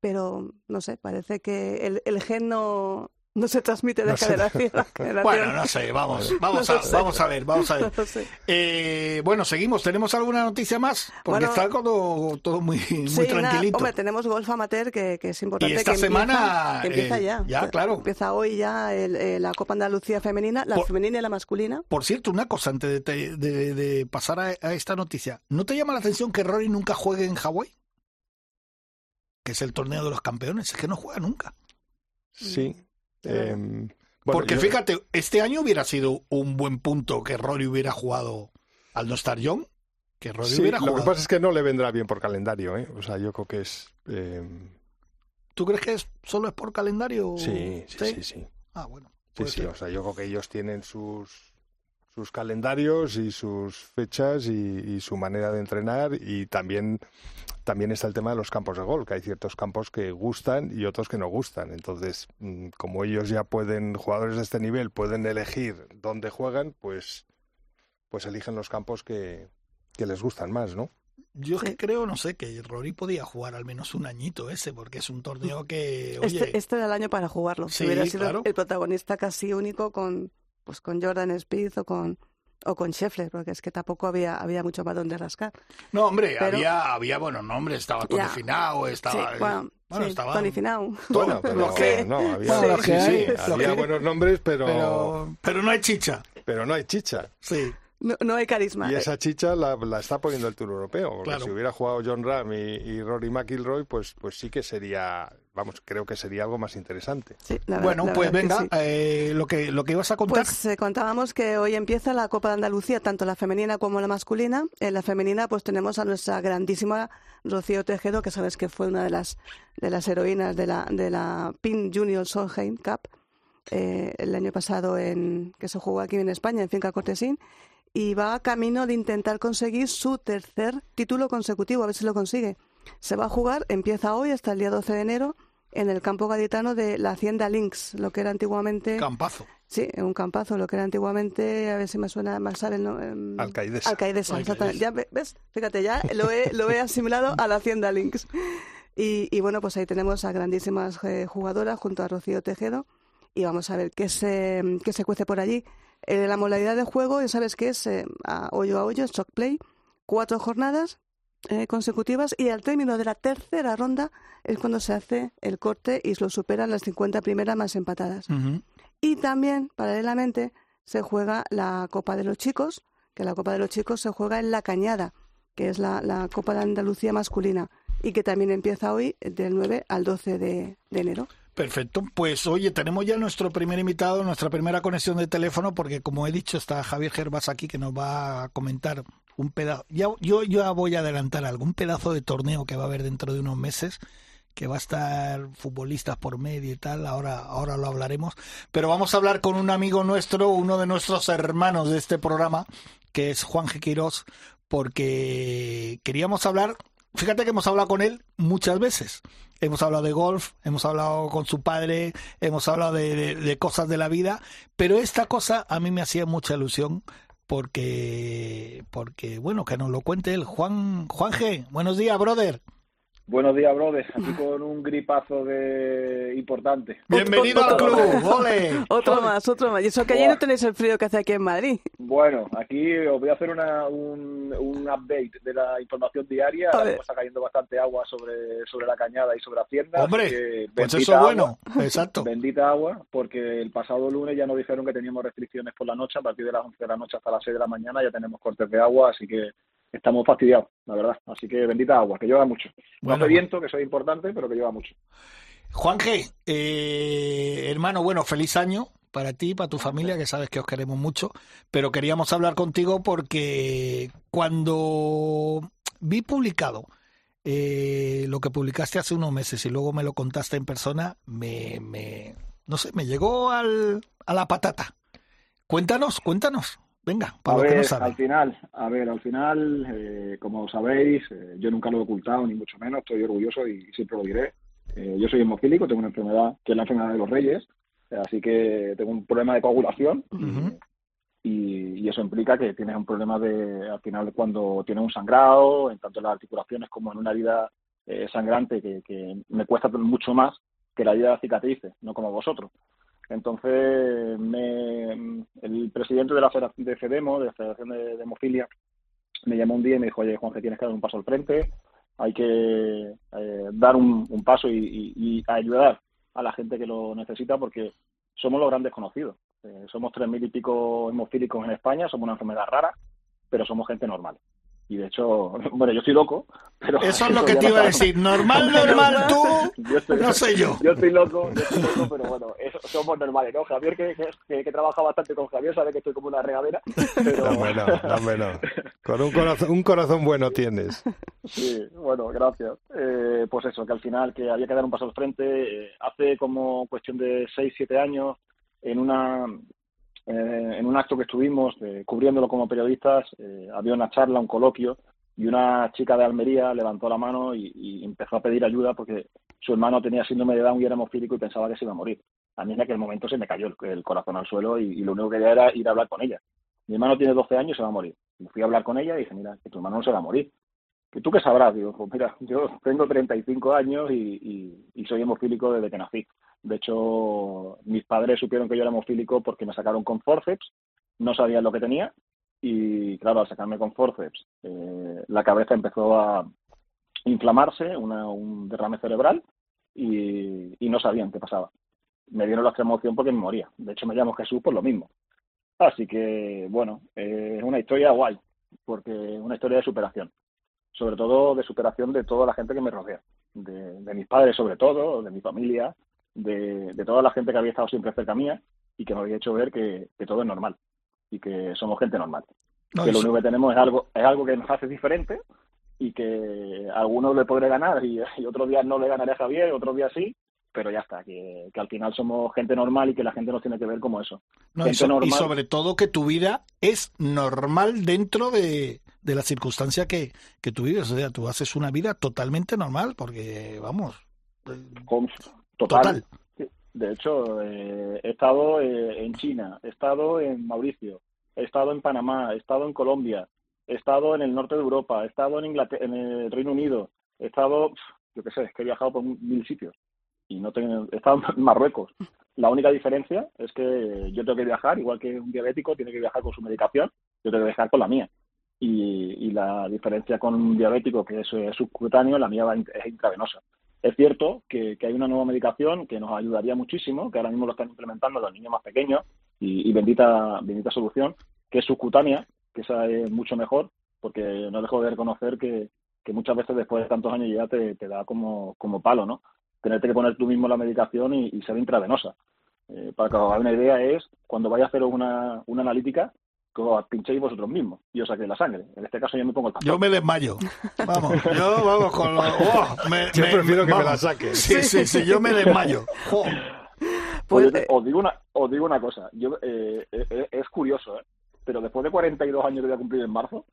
[SPEAKER 2] pero no sé, parece que el, el gen no, no se transmite de
[SPEAKER 3] No
[SPEAKER 2] generación a [LAUGHS] generación.
[SPEAKER 1] Bueno, no sé, vamos, [LAUGHS] vamos, a,
[SPEAKER 2] sé.
[SPEAKER 1] vamos a ver, vamos a ver. [LAUGHS]
[SPEAKER 2] No sé.
[SPEAKER 1] Eh, bueno, seguimos. ¿Tenemos alguna noticia más? Porque
[SPEAKER 2] Bueno,
[SPEAKER 1] está todo, todo muy, muy
[SPEAKER 2] Sí, nada,
[SPEAKER 1] tranquilito.
[SPEAKER 2] hombre, tenemos golf amateur que, que es importante.
[SPEAKER 1] Y esta
[SPEAKER 2] que
[SPEAKER 1] semana,
[SPEAKER 2] empieza, que empieza
[SPEAKER 1] eh,
[SPEAKER 2] ya.
[SPEAKER 1] ya, claro.
[SPEAKER 2] Empieza hoy ya el- eh, la Copa Andalucía femenina, la
[SPEAKER 1] Por-
[SPEAKER 2] femenina y la masculina.
[SPEAKER 1] Por cierto, una cosa antes de, te- de- de pasar a, a esta noticia. ¿No te llama la atención que Rory nunca juegue en Hawái? Que es el torneo de los campeones. Es que no juega nunca.
[SPEAKER 3] Sí. Em, bueno,
[SPEAKER 1] Porque
[SPEAKER 3] yo-
[SPEAKER 1] fíjate, este año hubiera sido un buen punto que Rory hubiera jugado al no estar Young. Que Rory
[SPEAKER 3] sí,
[SPEAKER 1] hubiera
[SPEAKER 3] lo que
[SPEAKER 1] jugado.
[SPEAKER 3] pasa es que no le vendrá bien por calendario, ¿eh? O sea, yo creo que es... em,
[SPEAKER 1] ¿Tú crees que es, solo es por calendario?
[SPEAKER 3] sí, sí, sí, sí.
[SPEAKER 1] Ah, bueno.
[SPEAKER 3] Sí, sí,
[SPEAKER 1] ser.
[SPEAKER 3] o sea, yo creo que ellos tienen sus, sus calendarios y sus fechas y, y su manera de entrenar y también, también está el tema de los campos de golf, que hay ciertos campos que gustan y otros que no gustan. Entonces, mm, como ellos ya pueden, jugadores de este nivel, pueden elegir dónde juegan, pues, pues eligen los campos que, que les gustan más, ¿no?
[SPEAKER 1] Yo es que
[SPEAKER 2] Sí.
[SPEAKER 1] creo, no sé, que Rory podía jugar al menos un añito ese, porque es un torneo que, oye,
[SPEAKER 2] Este, este era el año para jugarlo.
[SPEAKER 1] Sí,
[SPEAKER 2] Hubiera sido
[SPEAKER 1] claro.
[SPEAKER 2] el protagonista casi único con, pues, con Jordan Speed o con, o con Scheffler, porque es que tampoco había, había mucho más donde rascar.
[SPEAKER 1] no, hombre,
[SPEAKER 2] pero-
[SPEAKER 1] había, había buenos nombres, estaba Tony
[SPEAKER 2] Ya.
[SPEAKER 1] Finau, estaba,
[SPEAKER 2] sí, bueno,
[SPEAKER 1] bueno,
[SPEAKER 2] sí,
[SPEAKER 1] estaba-
[SPEAKER 2] Tony Finau.
[SPEAKER 3] Bueno, pero
[SPEAKER 1] Los que-
[SPEAKER 3] no, había,
[SPEAKER 1] Bueno,
[SPEAKER 3] sí, sí, había buenos nombres, pero, pero...
[SPEAKER 1] pero, pero no hay chicha,
[SPEAKER 3] no hay chicha.
[SPEAKER 1] sí.
[SPEAKER 2] No, no hay carisma.
[SPEAKER 3] Y esa chicha la, la está poniendo el Tour Europeo. Porque
[SPEAKER 1] Claro.
[SPEAKER 3] si hubiera jugado John Ram y, y Rory McIlroy, pues, pues sí que sería, vamos, creo que sería algo más interesante.
[SPEAKER 2] Sí, la verdad-
[SPEAKER 1] Bueno, pues
[SPEAKER 2] que
[SPEAKER 1] venga,
[SPEAKER 2] sí.
[SPEAKER 1] eh, lo que lo que ibas a contar.
[SPEAKER 2] Pues eh, contábamos que hoy empieza la Copa de Andalucía, tanto la femenina como la masculina. En la femenina, pues tenemos a nuestra grandísima Rocío Tejedo, que sabes que fue una de las de las heroínas de la de la PIN Junior Solheim Cup eh, el año pasado en que se jugó aquí en España en Finca Cortesín y va camino de intentar conseguir su tercer título consecutivo, a ver si lo consigue. Se va a jugar, empieza hoy hasta el día 12 de enero en el campo gaditano de la Hacienda Links, lo que era antiguamente
[SPEAKER 1] Campazo.
[SPEAKER 2] Sí, un campazo, lo que era antiguamente, a ver si me suena más, ¿saben? No? Em,
[SPEAKER 3] Alcaidesa.
[SPEAKER 2] Alcaidesa,
[SPEAKER 1] Alcaidesa.
[SPEAKER 2] exactamente. Ya ve- ves, fíjate, ya lo he, lo he asimilado a la Hacienda Links. Y, y bueno, pues ahí tenemos a grandísimas eh, jugadoras junto a Rocío Tejedo y vamos a ver qué se, qué se cuece por allí. Eh, la modalidad de juego, ya sabes que es eh, a hoyo a hoyo, shock play, cuatro jornadas eh, consecutivas y al término de la tercera ronda es cuando se hace el corte y lo superan las 50 primeras más empatadas. Y también, paralelamente, se juega la Copa de los Chicos, que la Copa de los Chicos se juega en La Cañada, que es la, la Copa de Andalucía masculina, y que también empieza hoy del 9 al 12 de, de enero.
[SPEAKER 1] Perfecto. Pues oye, tenemos ya nuestro primer invitado, nuestra primera conexión de teléfono, porque como he dicho, está Javier Gervas aquí que nos va a comentar un pedazo. Ya, yo, yo voy a adelantar algún pedazo de torneo que va a haber dentro de unos meses que va a estar futbolistas por medio y tal, ahora, ahora lo hablaremos. Pero vamos a hablar con un amigo nuestro, uno de nuestros hermanos de este programa, que es Juan G. Porque queríamos hablar, fíjate que hemos hablado con él muchas veces. Hemos hablado de golf, hemos hablado con su padre, hemos hablado de, cosas de la vida, pero esta cosa a mí me hacía mucha ilusión porque, porque bueno, que nos lo cuente él. Juan, Juan G, buenos días, brother.
[SPEAKER 4] Buenos días, brothers. Aquí con un gripazo de importante.
[SPEAKER 1] Bienvenido al club, ¡Ole! [LAUGHS]
[SPEAKER 2] Otro más, otro más. Y eso que allí no tenéis el frío que hace aquí en Madrid.
[SPEAKER 4] Bueno, aquí os voy a hacer una, un, un update de la información diaria. Está cayendo bastante agua sobre, sobre la cañada y sobre Hacienda.
[SPEAKER 1] Hombre, pues eso es bueno. [LAUGHS] Exacto.
[SPEAKER 4] Bendita agua, porque el pasado lunes ya nos dijeron que teníamos restricciones por la noche. A partir de las 11 de la noche hasta las 6 de la mañana ya tenemos cortes de agua, así que estamos fastidiados, la verdad. Así que bendita agua, que lleva mucho. No bueno, hace viento, que eso es importante, pero que lleva mucho.
[SPEAKER 1] Juan G, eh, hermano, bueno, feliz año para ti, para tu familia, que sabes que os queremos mucho, pero queríamos hablar contigo porque cuando vi publicado eh, lo que publicaste hace unos meses y luego me lo contaste en persona, me, me no sé, me llegó al, a la patata. Cuéntanos, cuéntanos. Venga, para
[SPEAKER 4] a
[SPEAKER 1] ver,
[SPEAKER 4] que no
[SPEAKER 1] sabe.
[SPEAKER 4] al final, a ver, al final, eh, como sabéis, eh, yo nunca lo he ocultado, ni mucho menos, estoy orgulloso y siempre lo diré. Eh, yo soy hemofílico, tengo una enfermedad que es la enfermedad de los reyes, así que tengo un problema de coagulación uh -huh. y, y, eso implica que tienes un problema de, al final, cuando tienes un sangrado, en tanto en las articulaciones como en una herida sangrante, que, que me cuesta mucho más que la herida cicatrice, no como vosotros. Entonces, me, el presidente de la de FEDEMO, de la Federación de, Hemofilia, me llamó un día y me dijo, oye, Juan, tienes que dar un paso al frente, hay que eh, dar un, paso y, ayudar a la gente que lo necesita porque somos los grandes conocidos. Eh, somos tres mil y pico hemofílicos en España, somos una enfermedad rara, pero somos gente normal y de hecho, [LAUGHS] bueno, yo estoy loco, pero...
[SPEAKER 1] Eso [LAUGHS] es lo que te iba a decir, normal, [LAUGHS] normal tú, yo estoy, no sé yo.
[SPEAKER 4] Yo estoy loco, yo estoy loco, pero bueno, eso, somos normales, ¿no? Javier, que, que, que, trabaja bastante con Javier, sabe que estoy como una regadera, pero...
[SPEAKER 3] No, bueno, no, bueno. Con un corazón, un corazón bueno tienes.
[SPEAKER 4] Sí, bueno, gracias. Eh, pues eso, que al final que había que dar un paso al frente, eh, hace como cuestión de 6, 7 años, en una eh, en un acto que estuvimos eh, cubriéndolo como periodistas, eh, había una charla, un coloquio, y una chica de Almería levantó la mano y, empezó a pedir ayuda porque su hermano tenía síndrome de Down y era hemofílico y pensaba que se iba a morir. A mí en aquel momento se me cayó el, corazón al suelo y, lo único que quería era ir a hablar con ella. Mi hermano tiene 12 años y se va a morir. Y fui a hablar con ella y dije, mira, que tu hermano no se va a morir. ¿Y tú qué sabrás? Digo, pues mira, yo tengo 35 años y soy hemofílico desde que nací. De hecho, mis padres supieron que yo era hemofílico porque me sacaron con forceps, no sabían lo que tenía y, claro, al sacarme con forceps, eh, la cabeza empezó a inflamarse, una, un derrame cerebral y, y, no sabían qué pasaba. Me dieron la emoción porque me moría. De hecho, me llamo Jesús por lo mismo. Así que, bueno, eh, es una historia guay, porque es una historia de superación. Sobre todo de superación de toda la gente que me rodea. De, de mis padres, sobre todo, de mi familia, de, de, toda la gente que había estado siempre cerca mía y que me había hecho ver que, que todo es normal y que somos gente normal. No, que lo único que tenemos es algo, es algo que nos hace diferente y que a algunos le podré ganar y, y otros días no le ganaré a Javier, otros días sí, pero ya está, que, que, al final somos gente normal y que la gente nos tiene que ver como eso.
[SPEAKER 1] No, y, so, y, sobre todo que tu vida es normal dentro de, de la circunstancia que, que tú vives. O sea, tú haces una vida totalmente normal porque, vamos...
[SPEAKER 4] Total. Total. De hecho, eh, he estado eh, en China, he estado en Mauricio, he estado en Panamá, he estado en Colombia, he estado en el norte de Europa, he estado en, Inglaterra, en el Reino Unido, he estado, yo qué sé, es que he viajado por mil sitios y no tengo, he estado en Marruecos. La única diferencia es que yo tengo que viajar, igual que un diabético tiene que viajar con su medicación, yo tengo que viajar con la mía. Y, y la diferencia con un diabético que es, es subcutáneo, la mía es intravenosa. Es cierto que, hay una nueva medicación que nos ayudaría muchísimo, que ahora mismo lo están implementando los niños más pequeños, y, y bendita, bendita solución, que es subcutánea, que esa es mucho mejor, porque no dejo de reconocer que, que muchas veces después de tantos años ya te, te da como, como palo, ¿no? Tenerte que poner tú mismo la medicación y, ser intravenosa. Eh, para que os hagáis una idea es, cuando vais a hacer una, una analítica, que os pinchéis vosotros mismos y os saquéis la sangre. En este caso yo me pongo el.
[SPEAKER 1] Yo me desmayo. Vamos, yo vamos con lo... [LAUGHS] ¡Oh! me,
[SPEAKER 3] Yo
[SPEAKER 1] me-
[SPEAKER 3] prefiero que me la saque.
[SPEAKER 1] Sí, sí, sí, yo me desmayo. [LAUGHS]
[SPEAKER 2] Pues, eh,
[SPEAKER 4] os digo una os digo una cosa yo eh, eh, eh, es curioso ¿eh? pero después de 42 años que voy a cumplir en marzo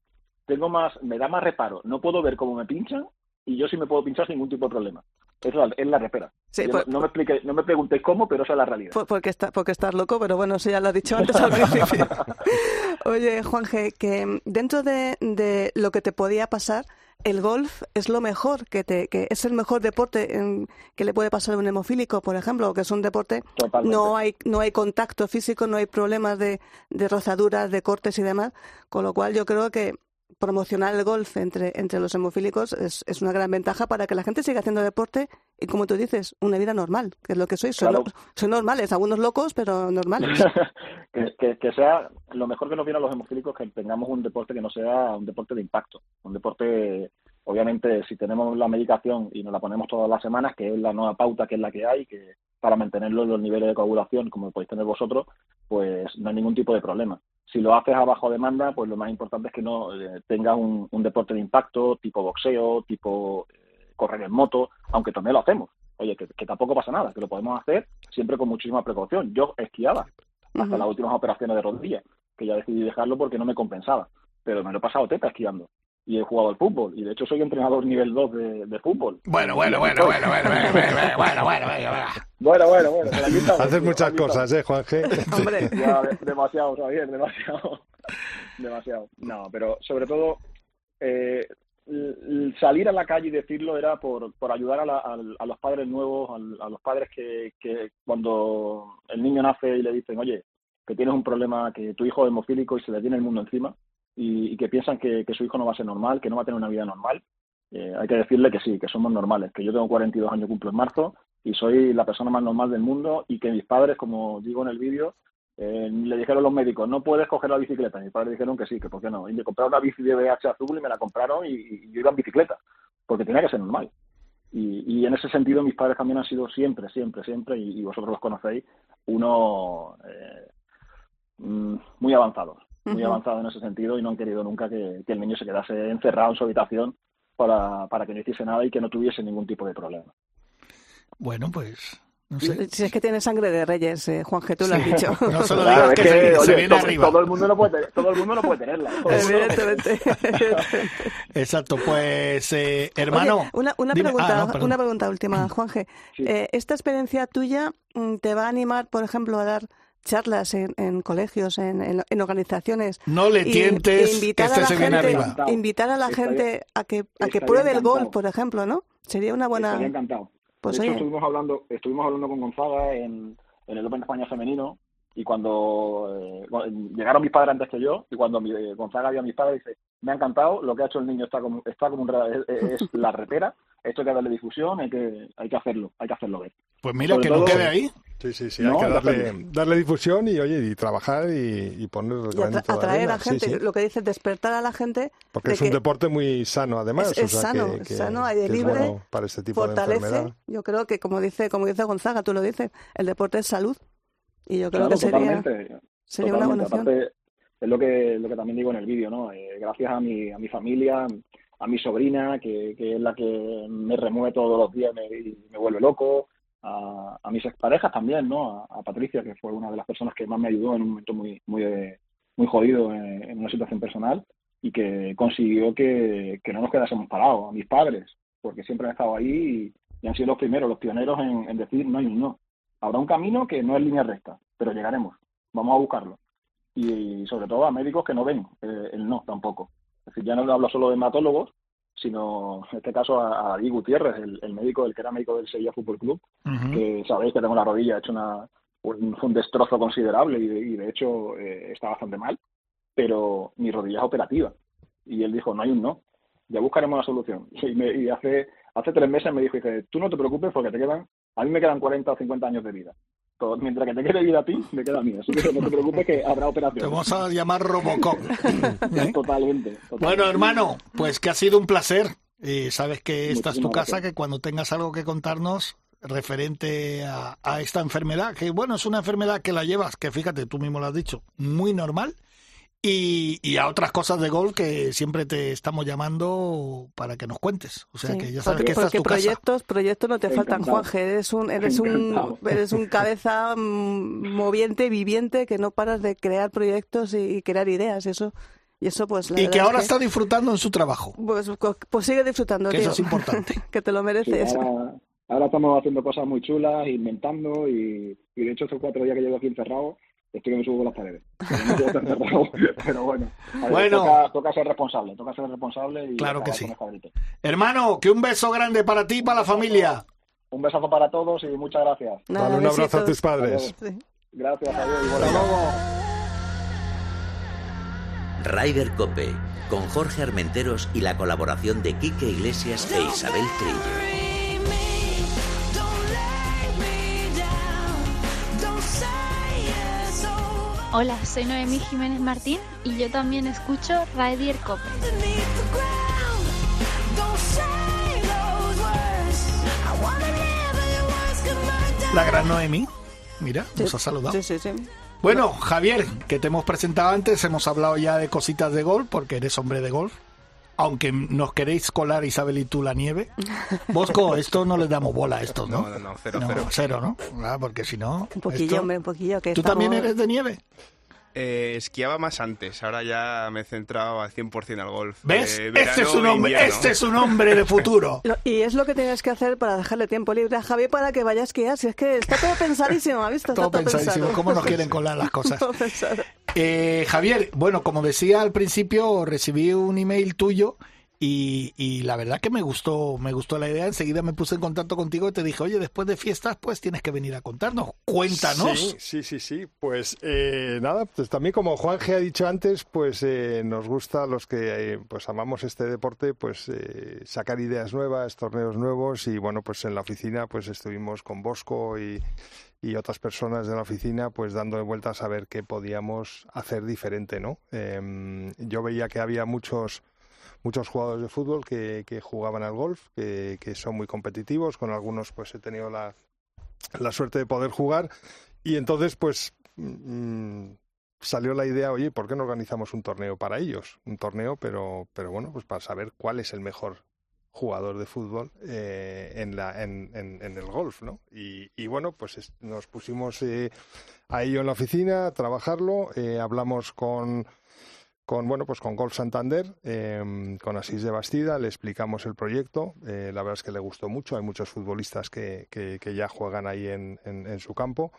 [SPEAKER 4] tengo más me da más reparo no puedo ver cómo me pinchan y yo sí me puedo pinchar sin ningún tipo de problema es la, es la repera
[SPEAKER 2] Sí, pues-
[SPEAKER 4] no, no me expliqué, no me preguntéis cómo pero esa es la realidad
[SPEAKER 2] Por- Porque, está, porque estás loco, pero bueno, eso ya lo has dicho antes al principio. [LAUGHS] Oye, Juanje, que dentro de, de lo que te podía pasar, el golf es lo mejor, que, te, que es el mejor deporte en- que le puede pasar a un hemofílico, por ejemplo, que es un deporte,
[SPEAKER 4] Totalmente.
[SPEAKER 2] no hay, no hay contacto físico, no hay problemas de, de rozaduras, de cortes y demás, con lo cual yo creo que promocionar el golf entre, entre los hemofílicos es, es una gran ventaja para que la gente siga haciendo deporte y, como tú dices, una vida normal, que es lo que sois. Sois,
[SPEAKER 4] Claro.
[SPEAKER 2] sois normales, algunos locos, pero normales. [LAUGHS]
[SPEAKER 4] que, que- que sea lo mejor que nos viene a los hemofílicos que tengamos un deporte que no sea un deporte de impacto un deporte obviamente si tenemos la medicación y nos la ponemos todas las semanas que es la nueva pauta que es la que hay que para mantenerlo en los niveles de coagulación como podéis tener vosotros pues no hay ningún tipo de problema si lo haces a bajo demanda pues lo más importante es que no eh, tengas un, un deporte de impacto tipo boxeo tipo eh, correr en moto aunque también lo hacemos oye que, que tampoco pasa nada que lo podemos hacer siempre con muchísima precaución yo esquiaba hasta las últimas operaciones de rodilla, que ya decidí dejarlo porque no me compensaba. Pero me lo he pasado teta esquiando. Y he jugado al fútbol. Y de hecho soy entrenador nivel 2 de, de fútbol.
[SPEAKER 1] Bueno, bueno, bueno, bueno, bueno, bueno, bueno, bueno, bueno, bueno, bueno.
[SPEAKER 4] Bueno,
[SPEAKER 3] Haces muchas cosas, ¿eh, Juanje?
[SPEAKER 2] Hombre,
[SPEAKER 4] estamos. Ya, de- demasiado, Javier, demasiado. demasiado. No, pero sobre todo, eh, salir a la calle y decirlo era por, por ayudar a, la- a los padres nuevos, al- a los padres que, que cuando el niño nace y le dicen, oye, que tienes un problema, que tu hijo es hemofílico y se le viene el mundo encima, y, y que piensan que, su hijo no va a ser normal, que no va a tener una vida normal, eh, hay que decirle que sí, que somos normales, que yo tengo 42 años, cumplo en marzo, y soy la persona más normal del mundo, y que mis padres, como digo en el vídeo, eh, le dijeron los médicos, no puedes coger la bicicleta. Mis padres dijeron que sí, que por qué no. Y me compraron una bici de BH azul y me la compraron y, yo iba en bicicleta, porque tenía que ser normal. Y, en ese sentido mis padres también han sido siempre, siempre, siempre, y, y vosotros los conocéis, uno eh, mm, muy avanzados, muy
[SPEAKER 2] Ujú.
[SPEAKER 4] avanzados en ese sentido y no han querido nunca que, que el niño se quedase encerrado en su habitación para, para que no hiciese nada y que no tuviese ningún tipo de problema.
[SPEAKER 1] Bueno, pues, no sé.
[SPEAKER 2] si es que tiene sangre de reyes, eh, Juanje, tú lo has dicho.
[SPEAKER 1] No se lo
[SPEAKER 4] Claro,
[SPEAKER 1] digas
[SPEAKER 4] es
[SPEAKER 1] que, se, se
[SPEAKER 4] oye,
[SPEAKER 1] viene
[SPEAKER 4] todo,
[SPEAKER 1] arriba.
[SPEAKER 4] todo el mundo no puede todo el mundo no puede tenerla. [LAUGHS]
[SPEAKER 2] Evidentemente. [LAUGHS]
[SPEAKER 1] Exacto, pues, eh, hermano.
[SPEAKER 2] Oye, una, una
[SPEAKER 1] dime-
[SPEAKER 2] pregunta,
[SPEAKER 1] ah, no,
[SPEAKER 2] una pregunta última, Juanje.
[SPEAKER 4] Sí.
[SPEAKER 2] Eh, ¿Esta experiencia tuya mm, te va a animar, por ejemplo, a dar charlas en, en colegios, en, en- en organizaciones?
[SPEAKER 1] No le
[SPEAKER 2] y-
[SPEAKER 1] tientes,
[SPEAKER 2] e
[SPEAKER 1] que
[SPEAKER 2] invitar a
[SPEAKER 1] este
[SPEAKER 2] la
[SPEAKER 1] se viene
[SPEAKER 2] gente,
[SPEAKER 1] arriba.
[SPEAKER 2] invitar a la
[SPEAKER 4] Estaría-
[SPEAKER 2] gente a que, a que pruebe el golf, por ejemplo, ¿no? Sería una buena...
[SPEAKER 4] Estaría encantado.
[SPEAKER 2] Pues
[SPEAKER 4] de hecho,
[SPEAKER 2] oye.
[SPEAKER 4] estuvimos hablando, estuvimos hablando con Gonzaga en, en el Open de España femenino y cuando eh, cu- llegaron mis padres antes que yo y cuando mi, eh, Gonzaga vio a mis padres dice me ha encantado lo que ha hecho el niño está como está como un es, es [LAUGHS] la repera esto hay que darle difusión hay que hay que hacerlo hay que hacerlo ver
[SPEAKER 1] Pues mira,
[SPEAKER 4] Sobre
[SPEAKER 1] que no quede ahí.
[SPEAKER 3] Sí, sí, sí,
[SPEAKER 4] No,
[SPEAKER 3] hay que darle, darle difusión y, oye, y trabajar y, y poner
[SPEAKER 2] y atra-
[SPEAKER 3] de
[SPEAKER 2] atraer
[SPEAKER 3] arena.
[SPEAKER 2] a
[SPEAKER 3] Sí,
[SPEAKER 2] gente,
[SPEAKER 3] sí.
[SPEAKER 2] lo que dices, despertar a la gente
[SPEAKER 3] Porque
[SPEAKER 2] de
[SPEAKER 3] es un deporte muy sano, además.
[SPEAKER 2] Es- es
[SPEAKER 3] o sea,
[SPEAKER 2] sano,
[SPEAKER 3] que,
[SPEAKER 2] es
[SPEAKER 3] que-
[SPEAKER 2] sano, aire
[SPEAKER 3] es
[SPEAKER 2] libre,
[SPEAKER 3] bueno para este tipo de
[SPEAKER 2] fortalece.
[SPEAKER 3] enfermedad.
[SPEAKER 2] Yo creo que, como dice, como dice Gonzaga, tú lo dices, el deporte es salud. Y yo creo
[SPEAKER 4] Claro,
[SPEAKER 2] que sería,
[SPEAKER 4] totalmente
[SPEAKER 2] sería una buena.
[SPEAKER 4] Aparte, es lo que, lo que también digo en el vídeo, ¿no? Eh, gracias a mi, a mi familia, a mi sobrina, que, que es la que me remueve todos los días me- y me vuelve loco, a, a mis exparejas también, ¿no? A, Patricia, que fue una de las personas que más me ayudó en un momento muy, muy, eh, muy jodido en, una situación personal y que consiguió que, que no nos quedásemos parados, a mis padres, porque siempre han estado ahí y, han sido los primeros, los pioneros en, decir no y no. Habrá un camino que no es línea recta, pero llegaremos, vamos a buscarlo. Y, sobre todo a médicos que no ven eh, el no tampoco. Es decir, ya no hablo solo de hematólogos, sino en este caso a, a Di Gutiérrez, el, el médico, el que era médico del Sevilla Fútbol Club, que sabéis que tengo la rodilla hecho una, un, un destrozo considerable y de, y de hecho eh, está bastante mal, pero mi rodilla es operativa. Y él dijo, no hay un no, ya buscaremos la solución. [LAUGHS] Y, me- y hace, hace tres meses me dijo, dice, tú no te preocupes porque te quedan, a mí me quedan 40 o 50 años de vida. Todo- mientras que te quede vida a ti, me queda a mí. Así que no te preocupes que habrá
[SPEAKER 1] Te
[SPEAKER 4] operación.
[SPEAKER 1] vamos a llamar Robocop. [LAUGHS] ¿eh?
[SPEAKER 4] Totalmente, totalmente.
[SPEAKER 1] Bueno, hermano, pues que ha sido un placer. Y sabes que esta es tu casa,
[SPEAKER 4] gracias.
[SPEAKER 1] que cuando tengas algo que contarnos referente a, a esta enfermedad, que bueno, es una enfermedad que la llevas, que fíjate, tú mismo lo has dicho, muy normal, y, y a otras cosas de golf que siempre te estamos llamando para que nos cuentes. O sea
[SPEAKER 2] Sí,
[SPEAKER 1] que ya sabes
[SPEAKER 2] porque,
[SPEAKER 1] que esta es tu casa.
[SPEAKER 2] proyectos, proyectos no te faltan. Juanje. Eres un, eres un, eres un cabeza mm, moviente, viviente, que no paras de crear proyectos y, y crear ideas. Eso, y eso, pues. la
[SPEAKER 1] Y que
[SPEAKER 2] es
[SPEAKER 1] ahora está disfrutando en su trabajo.
[SPEAKER 2] Pues, co- pues sigue disfrutando,
[SPEAKER 1] Que
[SPEAKER 2] tío.
[SPEAKER 1] eso es importante. [LAUGHS]
[SPEAKER 2] que te lo
[SPEAKER 4] Sí,
[SPEAKER 2] mereces.
[SPEAKER 4] ahora, ahora estamos haciendo cosas muy chulas, inventando y, y de hecho estos cuatro días que llevo aquí encerrado, estoy que me subo por las paredes. No [LAUGHS] pero bueno. Ver,
[SPEAKER 1] Bueno.
[SPEAKER 4] Toca, toca ser responsable, toca ser responsable y
[SPEAKER 1] Claro que sí.
[SPEAKER 4] con.
[SPEAKER 1] Hermano, que un beso grande para ti y para la familia.
[SPEAKER 4] Un besazo para todos y muchas gracias.
[SPEAKER 2] Nada,
[SPEAKER 3] Dale un abrazo a tus padres.
[SPEAKER 2] Sí.
[SPEAKER 4] Gracias, adiós. y
[SPEAKER 1] Hasta
[SPEAKER 4] buenas noches.
[SPEAKER 1] luego.
[SPEAKER 5] Ryder Cope, con Jorge Armenteros y la colaboración de Quique Iglesias e Isabel Trillo.
[SPEAKER 6] Hola, soy Noemí Jiménez Martín y yo también escucho Radier Cope.
[SPEAKER 1] La gran Noemi. Mira, nos ha saludado.
[SPEAKER 2] Sí, sí, sí.
[SPEAKER 1] Bueno, Javier, que te hemos presentado antes, hemos hablado ya de cositas de golf, porque eres hombre de golf. Aunque nos queréis colar Isabel y tú la nieve. Bosco, [LAUGHS] esto no le damos bola a esto, ¿no?
[SPEAKER 7] No, no, no, cero,
[SPEAKER 1] No,
[SPEAKER 7] cero.
[SPEAKER 1] cero, ¿no? Ah, porque si no...
[SPEAKER 2] Un poquillo,
[SPEAKER 1] esto-
[SPEAKER 2] hombre, un poquillo. Que
[SPEAKER 1] ¿Tú
[SPEAKER 2] estamos-
[SPEAKER 1] también eres de nieve?
[SPEAKER 7] Eh, esquiaba más antes, ahora ya me he centrado al 100% al golf.
[SPEAKER 1] ¿Ves?
[SPEAKER 7] Eh,
[SPEAKER 1] este es un
[SPEAKER 7] e
[SPEAKER 1] hombre, este es un hombre de futuro. [LAUGHS]
[SPEAKER 2] Lo- Y es lo que tienes que hacer para dejarle tiempo libre a Javi para que vaya a esquiar. Si es que está todo [LAUGHS] pensadísimo, ¿ha visto? Está
[SPEAKER 1] Todo pensadísimo.
[SPEAKER 2] pensado.
[SPEAKER 1] ¿Cómo nos quieren colar las cosas?
[SPEAKER 2] Todo pensado.
[SPEAKER 1] Eh, Javier, bueno, como decía al principio, recibí un email tuyo y, y la verdad que me gustó, me gustó la idea. Enseguida me puse en contacto contigo y te dije, oye, después de fiestas, pues tienes que venir a contarnos. Cuéntanos.
[SPEAKER 3] Sí, sí, sí. Pues eh, nada, pues también como Juan G ha dicho antes, pues eh, nos gusta los que eh, pues amamos este deporte, pues eh, sacar ideas nuevas, torneos nuevos y bueno, pues en la oficina pues estuvimos con Bosco y, y otras personas de la oficina pues dando vueltas a ver qué podíamos hacer diferente, ¿no? Em, yo veía que había muchos muchos jugadores de fútbol que, que jugaban al golf, que, que son muy competitivos, con algunos pues he tenido la, la suerte de poder jugar y entonces pues mm, salió la idea, oye, ¿por qué no organizamos un torneo para ellos? Un torneo, pero, pero bueno, pues para saber cuál es el mejor jugador de fútbol eh, en, la, en, en, en el golf, ¿no? Y, y bueno, pues es- nos pusimos eh, a ello en la oficina a trabajarlo, eh, hablamos con con bueno pues con Golf Santander, eh, con Asís de Bastida, le explicamos el proyecto, eh, la verdad es que le gustó mucho, hay muchos futbolistas que, que, que ya juegan ahí en, en su campo.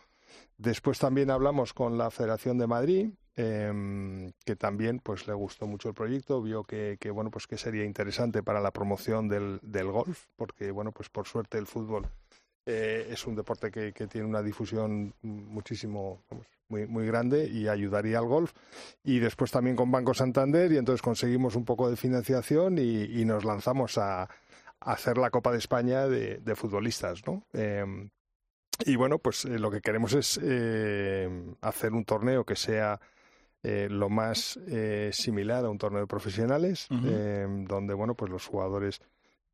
[SPEAKER 3] Después también hablamos con la Federación de Madrid, eh, que también pues le gustó mucho el proyecto, vio que, que bueno pues que sería interesante para la promoción del, del golf, porque bueno pues por suerte el fútbol eh, es un deporte que, que tiene una difusión muchísimo muy, muy grande y ayudaría al golf. Y después también con Banco Santander y entonces conseguimos un poco de financiación y, y nos lanzamos a, a hacer la Copa de España de, de futbolistas, ¿no? Eh, y bueno, pues eh, lo que queremos es eh, hacer un torneo que sea eh, lo más eh, similar a un torneo de profesionales, eh, donde bueno, pues los jugadores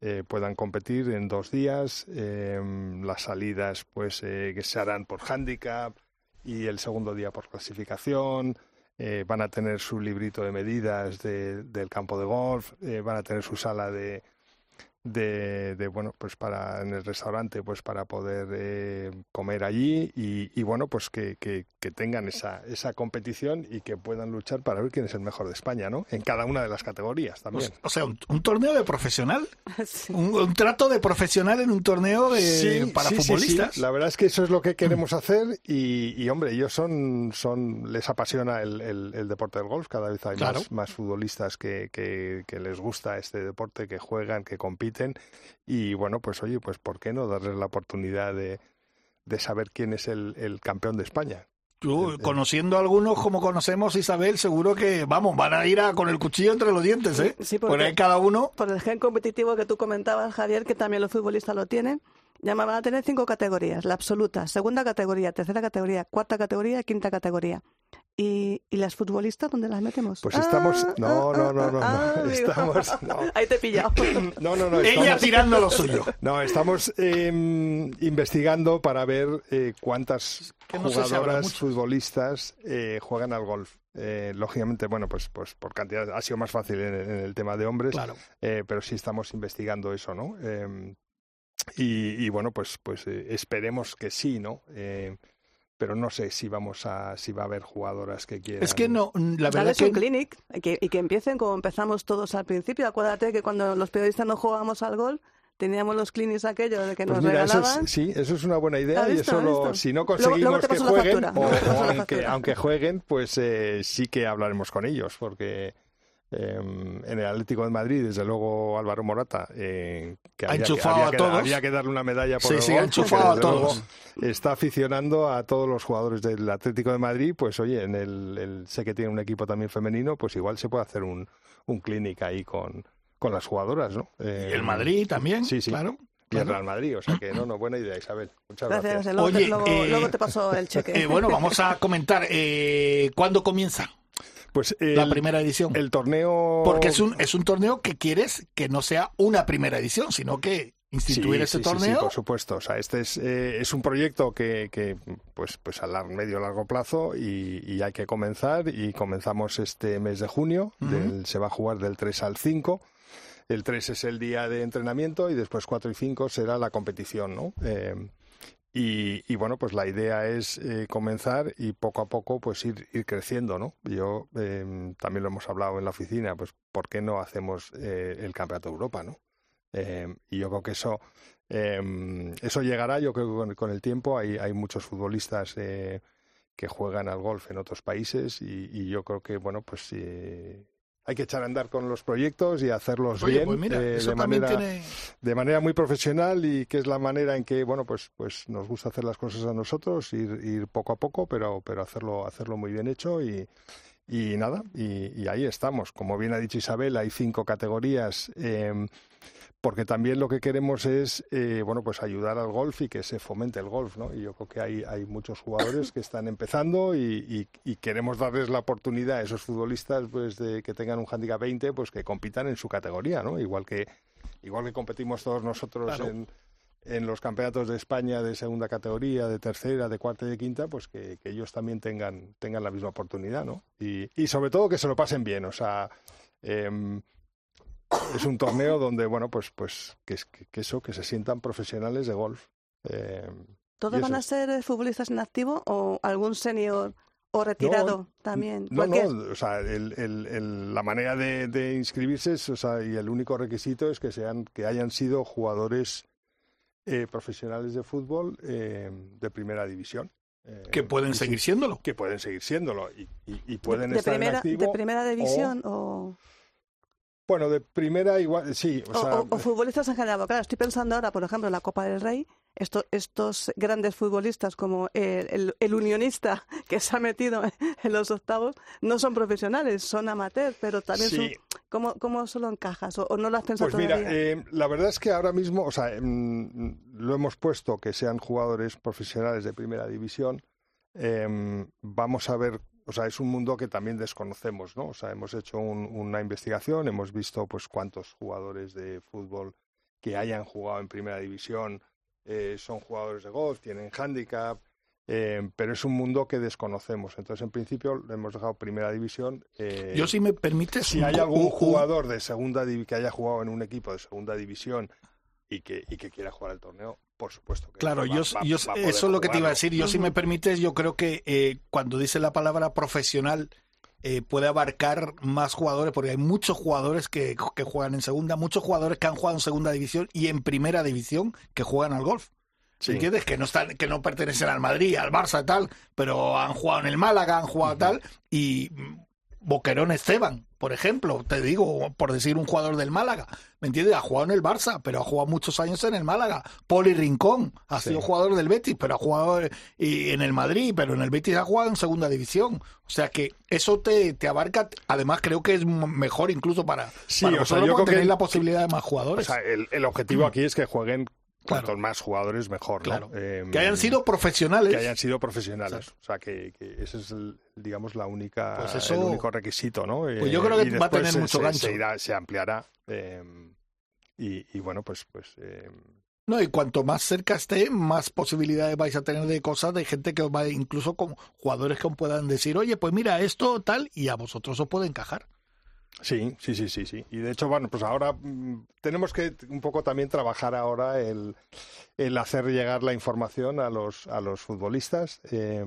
[SPEAKER 3] eh, puedan competir en dos días, eh, las salidas pues eh, que se harán por handicap y el segundo día por clasificación. eh, van a tener su librito de medidas de- del campo de golf, van a tener su sala de, de, de, bueno pues para en el restaurante pues para poder eh, comer allí y, y, bueno pues que, que, que tengan esa esa competición y que puedan luchar para ver quién es el mejor de España no en cada una de las categorías también
[SPEAKER 1] o sea, un, un torneo de profesional. [LAUGHS]
[SPEAKER 2] Sí.
[SPEAKER 1] Un, un trato de profesional en un torneo de,
[SPEAKER 3] Sí,
[SPEAKER 1] para
[SPEAKER 3] sí,
[SPEAKER 1] futbolistas.
[SPEAKER 3] sí. La verdad es que eso es lo que queremos hacer y, y, hombre, ellos son, son les apasiona el, el- el deporte del golf. Cada vez hay
[SPEAKER 1] Claro.
[SPEAKER 3] más, más futbolistas que, que- que les gusta este deporte, que juegan, que compiten y bueno, pues oye, pues ¿por qué no darles la oportunidad de, de saber quién es el, el campeón de España?
[SPEAKER 1] Conociendo a algunos como conocemos, Isabel, seguro que, vamos, van a ir a, con el cuchillo entre los dientes, ¿eh?
[SPEAKER 2] Sí,
[SPEAKER 1] Porque
[SPEAKER 2] porque-
[SPEAKER 1] cada uno...
[SPEAKER 2] Por el gen competitivo que tú comentabas, Javier, que también los futbolistas lo tienen. Ya van a tener cinco categorías, la absoluta, segunda categoría, tercera categoría, cuarta categoría, quinta categoría. ¿Y, y las futbolistas dónde las metemos?
[SPEAKER 3] Pues estamos...
[SPEAKER 2] Ah,
[SPEAKER 3] No,
[SPEAKER 2] ah,
[SPEAKER 3] no, no, no,
[SPEAKER 2] ah,
[SPEAKER 3] no. [LAUGHS] Estamos... [LAUGHS] no.
[SPEAKER 2] Ahí te he pillado. [LAUGHS]
[SPEAKER 3] No, no, no.
[SPEAKER 1] Ella tirando lo suyo.
[SPEAKER 3] No, estamos eh, investigando para ver eh, cuántas
[SPEAKER 1] Que no sé si habrá
[SPEAKER 3] jugadoras futbolistas eh, juegan al golf. Eh, lógicamente, bueno, pues, pues por cantidad ha sido más fácil en, en el tema de hombres,
[SPEAKER 1] Claro.
[SPEAKER 3] eh, pero sí estamos investigando eso, ¿no? Y, y, bueno, pues, pues eh, esperemos que sí, ¿no? Eh, pero no sé si vamos a, si va a haber jugadoras que quieran.
[SPEAKER 1] Es que no, la verdad
[SPEAKER 2] Dales
[SPEAKER 1] que
[SPEAKER 2] un clinic y que, y que empiecen como empezamos todos al principio. Acuérdate que cuando los periodistas no jugábamos al gol, teníamos los clinics aquellos de que
[SPEAKER 3] Pues
[SPEAKER 2] nos
[SPEAKER 3] mira, eso
[SPEAKER 2] regalaban.
[SPEAKER 3] es, sí, eso es una buena idea
[SPEAKER 2] ¿Has
[SPEAKER 3] y eso
[SPEAKER 2] ¿Has
[SPEAKER 3] lo- si no
[SPEAKER 2] Luego- luego
[SPEAKER 3] conseguimos que jueguen, o, aunque, aunque jueguen, pues eh, sí que hablaremos con ellos, porque eh, en el Atlético de Madrid, desde luego Álvaro Morata, eh, que
[SPEAKER 1] Ha
[SPEAKER 3] había, que,
[SPEAKER 1] enchufado
[SPEAKER 3] había
[SPEAKER 1] a
[SPEAKER 3] que-
[SPEAKER 1] todos.
[SPEAKER 3] había que darle una medalla por
[SPEAKER 1] Sí,
[SPEAKER 3] el
[SPEAKER 1] sí,
[SPEAKER 3] gol,
[SPEAKER 1] ha enchufado a todos.
[SPEAKER 3] Está aficionando a todos los jugadores del Atlético de Madrid, pues oye, en el, el- sé que tiene un equipo también femenino, pues igual se puede hacer un, un clinic ahí con, con las jugadoras, ¿no? Eh,
[SPEAKER 1] Y el Madrid también,
[SPEAKER 3] Sí, sí.
[SPEAKER 1] claro.
[SPEAKER 3] y el. Real Madrid, o sea que no, no, buena idea, Isabel. Muchas gracias.
[SPEAKER 2] Gracias, luego, te,
[SPEAKER 1] Oye,
[SPEAKER 2] luego-
[SPEAKER 1] eh,
[SPEAKER 2] luego te paso el cheque.
[SPEAKER 1] Eh, bueno, vamos a comentar. Eh, ¿Cuándo comienza
[SPEAKER 3] Pues
[SPEAKER 1] la
[SPEAKER 3] el,
[SPEAKER 1] primera edición?
[SPEAKER 3] el torneo.
[SPEAKER 1] Porque es un, es un torneo que quieres que no sea una primera edición, sino que instituir
[SPEAKER 3] Sí,
[SPEAKER 1] ese
[SPEAKER 3] sí, sí, sí,
[SPEAKER 1] torneo.
[SPEAKER 3] por supuesto. O sea, este es, eh, es un proyecto que, que pues, pues a lar- medio largo plazo y, y hay que comenzar. Y comenzamos este mes de junio. Del- se va a jugar del 3 al 5. El 3 es el día de entrenamiento y después 4 y 5 será la competición, ¿no? Eh, y, y, bueno, pues la idea es eh, comenzar y poco a poco pues ir, ir creciendo, ¿no? Yo eh, también lo hemos hablado en la oficina, pues ¿por qué no hacemos eh, el Campeonato de Europa, ¿no? Eh, y yo creo que eso eh, eso llegará, yo creo que con, el tiempo hay, hay muchos futbolistas eh, que juegan al golf en otros países y, y yo creo que, bueno, pues hay que echar a andar con los proyectos y hacerlos
[SPEAKER 1] Oye,
[SPEAKER 3] bien
[SPEAKER 1] pues mira,
[SPEAKER 3] eh, de manera
[SPEAKER 1] tiene.
[SPEAKER 3] de manera muy profesional y que es la manera en que bueno pues pues nos gusta hacer las cosas a nosotros ir, ir poco a poco pero pero hacerlo hacerlo muy bien hecho y y nada y, y ahí estamos como bien ha dicho Isabel hay cinco categorías eh, porque también lo que queremos es eh, bueno pues ayudar al golf y que se fomente el golf no y yo creo que hay hay muchos jugadores que están empezando y, y- y queremos darles la oportunidad a esos futbolistas pues de que tengan un handicap 20 pues que compitan en su categoría no igual que igual que competimos todos nosotros
[SPEAKER 1] Claro.
[SPEAKER 3] en en los campeonatos de España de segunda categoría, de tercera, de cuarta y de quinta, pues que, que ellos también tengan, tengan la misma oportunidad, ¿no? Y, y sobre todo que se lo pasen bien, o sea, em, es un torneo donde, bueno, pues, pues que, es- que- eso, que se sientan profesionales de golf. Em,
[SPEAKER 2] ¿Todos van a ser eh, futbolistas en activo o algún senior o retirado también?
[SPEAKER 3] No,
[SPEAKER 2] Cualquier-
[SPEAKER 3] no, o sea, el- el- el- la manera de, de inscribirse es, o sea, y el único requisito es que sean, que hayan sido jugadores eh, profesionales de fútbol eh, de primera división. Eh,
[SPEAKER 1] que pueden
[SPEAKER 3] y sí,
[SPEAKER 1] seguir siéndolo.
[SPEAKER 3] que pueden seguir siéndolo y, y- y pueden
[SPEAKER 2] de,
[SPEAKER 3] estar
[SPEAKER 2] primera,
[SPEAKER 3] en activo.
[SPEAKER 2] de primera división o,
[SPEAKER 3] Bueno, de primera igual, sí, o
[SPEAKER 2] o-
[SPEAKER 3] sea,
[SPEAKER 2] o- o futbolistas en general. Claro, estoy pensando ahora, por ejemplo, en la Copa del Rey, esto- estos grandes futbolistas como el, el- el unionista [LAUGHS] que se ha metido en los octavos no son profesionales, son amateurs, pero también
[SPEAKER 3] Sí.
[SPEAKER 2] son... ¿Cómo, ¿Cómo solo encajas? ¿O, no lo has pensado
[SPEAKER 3] Pues mira, eh, la verdad es que ahora mismo, o sea, lo hemos puesto que sean jugadores profesionales de primera división. Em, vamos a ver, o sea, es un mundo que también desconocemos, ¿no? O sea, hemos hecho un- una investigación, hemos visto pues cuántos jugadores de fútbol que hayan jugado en primera división eh, son jugadores de golf, tienen handicap, eh, pero es un mundo que desconocemos. Entonces, en principio, hemos dejado primera división. eh,
[SPEAKER 1] Yo, si me permites.
[SPEAKER 3] si hay algún jugador de segunda que haya jugado en un equipo de segunda división y que, y que quiera jugar el torneo, por supuesto que
[SPEAKER 1] Claro,
[SPEAKER 3] va-
[SPEAKER 1] yo,
[SPEAKER 3] va-
[SPEAKER 1] yo-
[SPEAKER 3] va
[SPEAKER 1] eso es lo que te iba a decir. Yo, si me permites, yo creo que eh, cuando dice la palabra profesional eh, puede abarcar más jugadores, porque hay muchos jugadores que, que juegan en segunda, muchos jugadores que han jugado en segunda división y en primera división que juegan al golf.
[SPEAKER 3] Sí.
[SPEAKER 1] ¿Entiendes? Que no están, que no pertenecen al Madrid, al Barça y tal, pero han jugado en el Málaga, han jugado tal, y Boquerón Esteban, por ejemplo, te digo, por decir un jugador del Málaga, ¿me entiendes? Ha jugado en el Barça, pero ha jugado muchos años en el Málaga. Poli Rincón ha
[SPEAKER 3] Sí.
[SPEAKER 1] sido jugador del Betis, pero ha jugado eh, en el Madrid, pero en el Betis ha jugado en segunda división. O sea que eso te, te abarca, además creo que es mejor incluso para,
[SPEAKER 3] Sí,
[SPEAKER 1] para
[SPEAKER 3] o sea, yo que-
[SPEAKER 1] la posibilidad de más
[SPEAKER 3] O
[SPEAKER 1] jugadores.
[SPEAKER 3] sea, el, el objetivo aquí es que jueguen
[SPEAKER 1] Claro.
[SPEAKER 3] Cuantos más jugadores, mejor, ¿no?
[SPEAKER 1] Claro.
[SPEAKER 3] Em,
[SPEAKER 1] Que hayan sido profesionales.
[SPEAKER 3] que hayan sido profesionales. O sea, que, que ese es, el, digamos, la única,
[SPEAKER 1] Pues eso-
[SPEAKER 3] el único requisito, ¿no?
[SPEAKER 1] Pues yo creo que va a tener
[SPEAKER 3] se-
[SPEAKER 1] mucho
[SPEAKER 3] se,
[SPEAKER 1] gancho.
[SPEAKER 3] Se, irá- se ampliará. eh, y, y bueno, pues, pues eh,
[SPEAKER 1] No, y cuanto más cerca esté, más posibilidades vais a tener de cosas de gente que os va, incluso con jugadores que os puedan decir, oye, pues mira, esto tal, y a vosotros os puede encajar.
[SPEAKER 3] Sí, sí, sí, sí, sí. Y de hecho, bueno, pues ahora mm, tenemos que un poco también trabajar ahora el, el hacer llegar la información a los a los futbolistas. eh,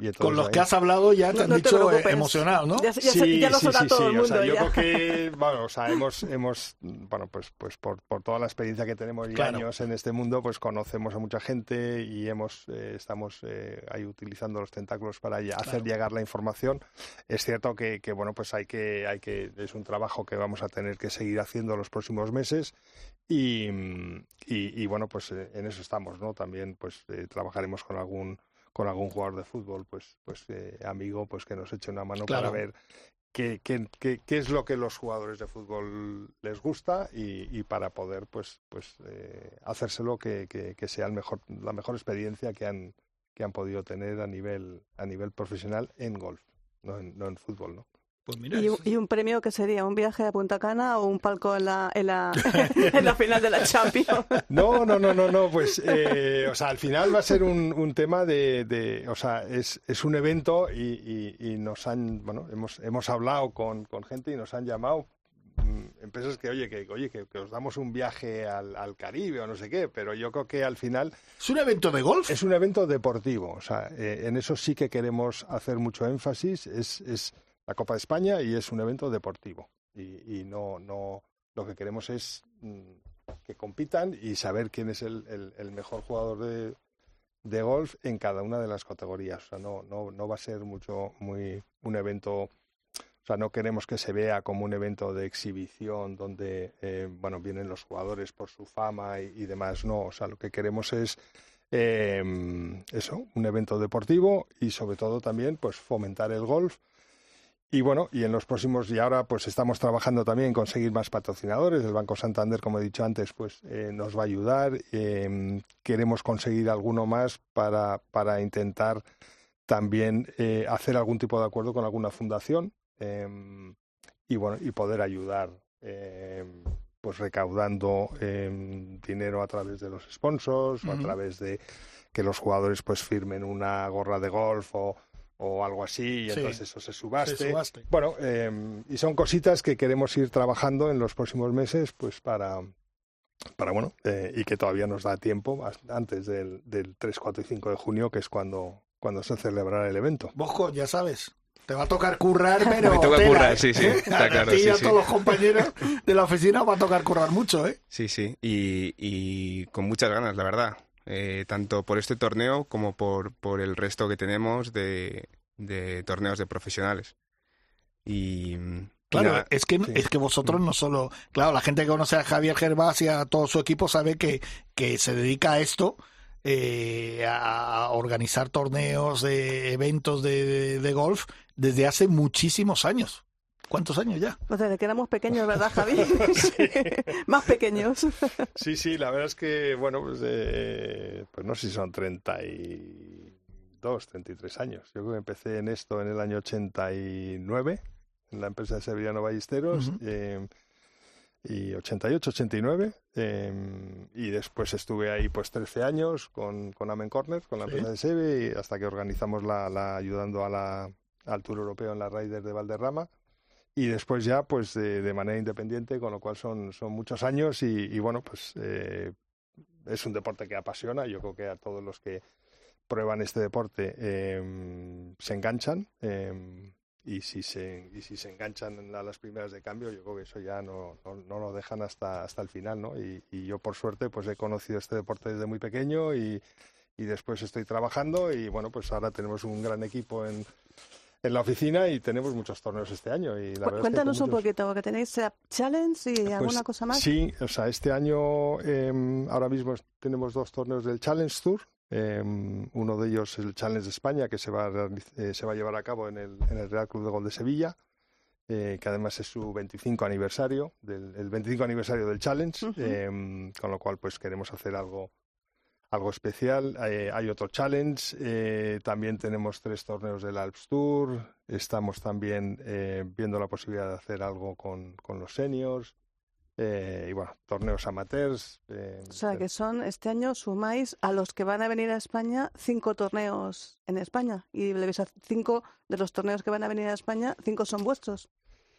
[SPEAKER 3] y
[SPEAKER 1] Con los
[SPEAKER 3] ahí-
[SPEAKER 1] que has hablado ya te
[SPEAKER 2] No-
[SPEAKER 1] han
[SPEAKER 2] no te
[SPEAKER 1] dicho eh, emocionado, ¿no?
[SPEAKER 2] Ya, ya se- ya lo todo el mundo.
[SPEAKER 3] O sea, yo
[SPEAKER 2] ya.
[SPEAKER 3] creo que, [LAUGHS] bueno, o sea, hemos, hemos bueno, pues, pues por, por toda la experiencia que tenemos y
[SPEAKER 1] Claro.
[SPEAKER 3] años en este mundo, pues conocemos a mucha gente y hemos, eh, estamos eh, ahí utilizando los tentáculos para hacer
[SPEAKER 1] Claro.
[SPEAKER 3] llegar la información. Es cierto que, que, bueno, pues hay que, hay que, es un trabajo que vamos a tener que seguir haciendo los próximos meses y, y, y, bueno, pues eh, en eso estamos, ¿no? También, pues eh, trabajaremos con algún con algún jugador de fútbol, pues, pues eh, amigo, pues que nos eche una mano
[SPEAKER 1] Claro.
[SPEAKER 3] para ver qué, qué, qué, qué es lo que los jugadores de fútbol les gusta y, y para poder, pues, pues eh, hacérselo que, que, que sea el mejor, la mejor experiencia que han que han podido tener a nivel a nivel profesional en golf, no en, no en fútbol, ¿no?
[SPEAKER 1] Pues mira,
[SPEAKER 2] ¿Y, un- y un premio que sería un viaje a Punta Cana o un palco en la, en la, [LAUGHS] en la final de la Champions. [LAUGHS]
[SPEAKER 3] No, no, no, no, no, pues, eh, o sea, al final va a ser un, un tema de, de, o sea, es, es un evento y, y- y nos han, bueno, hemos, hemos hablado con, con gente y nos han llamado mm, empresas que, oye, que, oye, que, que os damos un viaje al, al Caribe o no sé qué, pero yo creo que al final
[SPEAKER 1] ¿es un evento de golf?
[SPEAKER 3] es un evento deportivo, o sea, eh, en eso sí que queremos hacer mucho énfasis, es, es la Copa de España y es un evento deportivo. Y, y no, no, lo que queremos es mm, que compitan y saber quién es el, el- el mejor jugador de, de golf en cada una de las categorías. O sea, no, no, no va a ser mucho, muy, un evento, o sea, no queremos que se vea como un evento de exhibición donde, eh, bueno, vienen los jugadores por su fama y, y demás. No, o sea, lo que queremos es eh, eso, un evento deportivo y sobre todo también pues fomentar el golf. Y bueno, y en los próximos, y ahora pues estamos trabajando también en conseguir más patrocinadores. El Banco Santander, como he dicho antes, pues eh, nos va a ayudar. Eh, queremos conseguir alguno más para, para intentar también eh, hacer algún tipo de acuerdo con alguna fundación eh, y bueno, y poder ayudar eh, pues recaudando dinero a través de los sponsors o a través de que los jugadores pues firmen una gorra de golf o, o algo así y
[SPEAKER 1] Sí.
[SPEAKER 3] entonces eso se subaste.
[SPEAKER 1] Se subaste.
[SPEAKER 3] Bueno, eh, y son cositas que queremos ir trabajando en los próximos meses pues para para bueno, eh, y que todavía nos da tiempo antes del, del 3, 4 y 5 de junio, que es cuando, cuando se celebrará el evento.
[SPEAKER 1] Bosco, ya sabes, te va a tocar currar, [LAUGHS] pero.
[SPEAKER 7] Me toca
[SPEAKER 1] tela,
[SPEAKER 7] currar,
[SPEAKER 1] ¿eh?
[SPEAKER 7] sí, sí, está
[SPEAKER 1] A
[SPEAKER 7] claro,
[SPEAKER 1] ti y
[SPEAKER 7] sí,
[SPEAKER 1] a
[SPEAKER 7] sí.
[SPEAKER 1] todos los compañeros de la oficina va a tocar currar mucho, ¿eh?
[SPEAKER 7] Sí, sí, y, y con muchas ganas, la verdad. Eh, tanto por este torneo como por, por el resto que tenemos de, de torneos de profesionales. Y mm,
[SPEAKER 1] Claro, es que
[SPEAKER 3] sí.
[SPEAKER 1] es que vosotros no solo, claro, la gente que conoce a Javier Gervás y a todo su equipo sabe que, que se dedica a esto, eh, a organizar torneos, de eventos de- de golf desde hace muchísimos años. ¿Cuántos años ya?
[SPEAKER 2] Pues desde que éramos pequeños, ¿verdad, Javi? [LAUGHS] [LAUGHS] Más pequeños.
[SPEAKER 3] Sí, sí, la verdad es que, bueno, pues, eh, pues no sé si son 32, 33 años. Yo creo que empecé en esto en el año 89, en la empresa de Severiano Ballesteros,
[SPEAKER 1] Ujú.
[SPEAKER 3] eh, y 88, 89, eh, y después estuve ahí pues 13 años con, con Amen Corner, con la
[SPEAKER 1] Sí.
[SPEAKER 3] empresa de Seve, y hasta que organizamos la, la ayudando a la, al Tour Europeo en la Ryder de Valderrama y después ya pues de, de manera independiente, con lo cual son, son muchos años y, bueno, pues eh, es un deporte que apasiona, yo creo que a todos los que prueban este deporte eh, se enganchan eh, y, si se, y si se enganchan a las primeras de cambio, yo creo que eso ya no, no, no lo dejan hasta, hasta el final, ¿no? Y, y yo por suerte pues he conocido este deporte desde muy pequeño y, y después estoy trabajando y bueno, pues ahora tenemos un gran equipo en, en la oficina y tenemos muchos torneos este año. Y la es que
[SPEAKER 2] Cuéntanos un poquito, porque tenéis eh, challenge y alguna
[SPEAKER 3] pues,
[SPEAKER 2] cosa más.
[SPEAKER 3] Sí, o sea, este año eh, ahora mismo tenemos dos torneos del Challenge Tour. Eh, uno de ellos es el Challenge de España, que se va a, eh, se va a llevar a cabo en el, en el Real Club de Gol de Sevilla. eh, que además es su 25 aniversario, del, el 25 aniversario del Challenge, em, con lo cual pues queremos hacer algo algo especial. Eh, hay otro challenge, eh, también tenemos tres torneos del Alps Tour, estamos también viendo la posibilidad de hacer algo con, con los seniors. y bueno, torneos amateurs.
[SPEAKER 2] o sea que son, este año sumáis a los que van a venir a España cinco torneos en España y le ves a cinco de los torneos que van a venir a España, cinco son vuestros.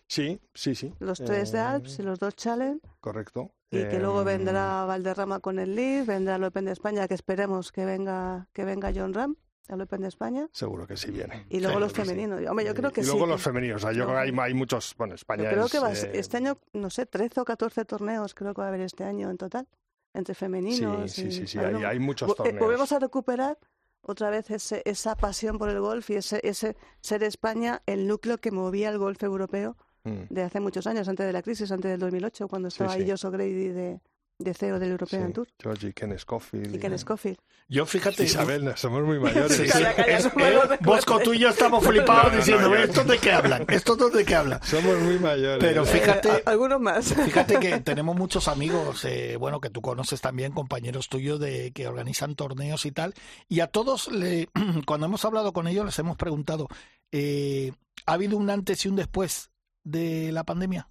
[SPEAKER 3] Sí, sí, sí.
[SPEAKER 2] Los tres de Alps y eh, los dos Challenge.
[SPEAKER 3] Correcto.
[SPEAKER 2] Y que luego vendrá em, Valderrama con el Leaf, vendrá el Open de España, que esperemos que venga, que venga John Ram al Open de España.
[SPEAKER 3] Seguro que sí viene.
[SPEAKER 2] Y luego los femeninos. Hombre, yo creo que
[SPEAKER 3] y
[SPEAKER 2] sí.
[SPEAKER 3] luego los femeninos. O sea, yo creo que hay, muchos. Bueno, España
[SPEAKER 2] yo creo
[SPEAKER 3] es,
[SPEAKER 2] que va,
[SPEAKER 3] eh,
[SPEAKER 2] este año, no sé, 13 o 14 torneos creo que va a haber este año en total. Entre femeninos.
[SPEAKER 3] Sí,
[SPEAKER 2] y,
[SPEAKER 3] sí, sí. hay, hay, muchos
[SPEAKER 2] eh,
[SPEAKER 3] torneos.
[SPEAKER 2] Volvemos a recuperar otra vez ese, esa pasión por el golf y ese, ese ser España el núcleo que movía el golf europeo Mm. de hace muchos años, antes de la crisis, antes del 2008, cuando estaba sí, sí. Grady de, de CEO del European Tour.
[SPEAKER 3] George y Ken Scofield.
[SPEAKER 2] Y Ken Scofield.
[SPEAKER 1] Yo fíjate.
[SPEAKER 3] Isabel, somos muy mayores.
[SPEAKER 1] Sí, [LAUGHS] sí. Bosco, tú y yo estamos [LAUGHS] flipados diciendo, ¿estos de qué hablan? ¿Estos de qué hablan?
[SPEAKER 3] Somos muy mayores.
[SPEAKER 1] Pero fíjate.
[SPEAKER 2] Eh, algunos más. [LAUGHS]
[SPEAKER 1] Fíjate que tenemos muchos amigos, eh, bueno, que tú conoces también, compañeros tuyos de que organizan torneos y tal. Y a todos, le, [CLEARS THROAT] cuando hemos hablado con ellos, les hemos preguntado, eh, ¿ha habido un antes y un después de la pandemia?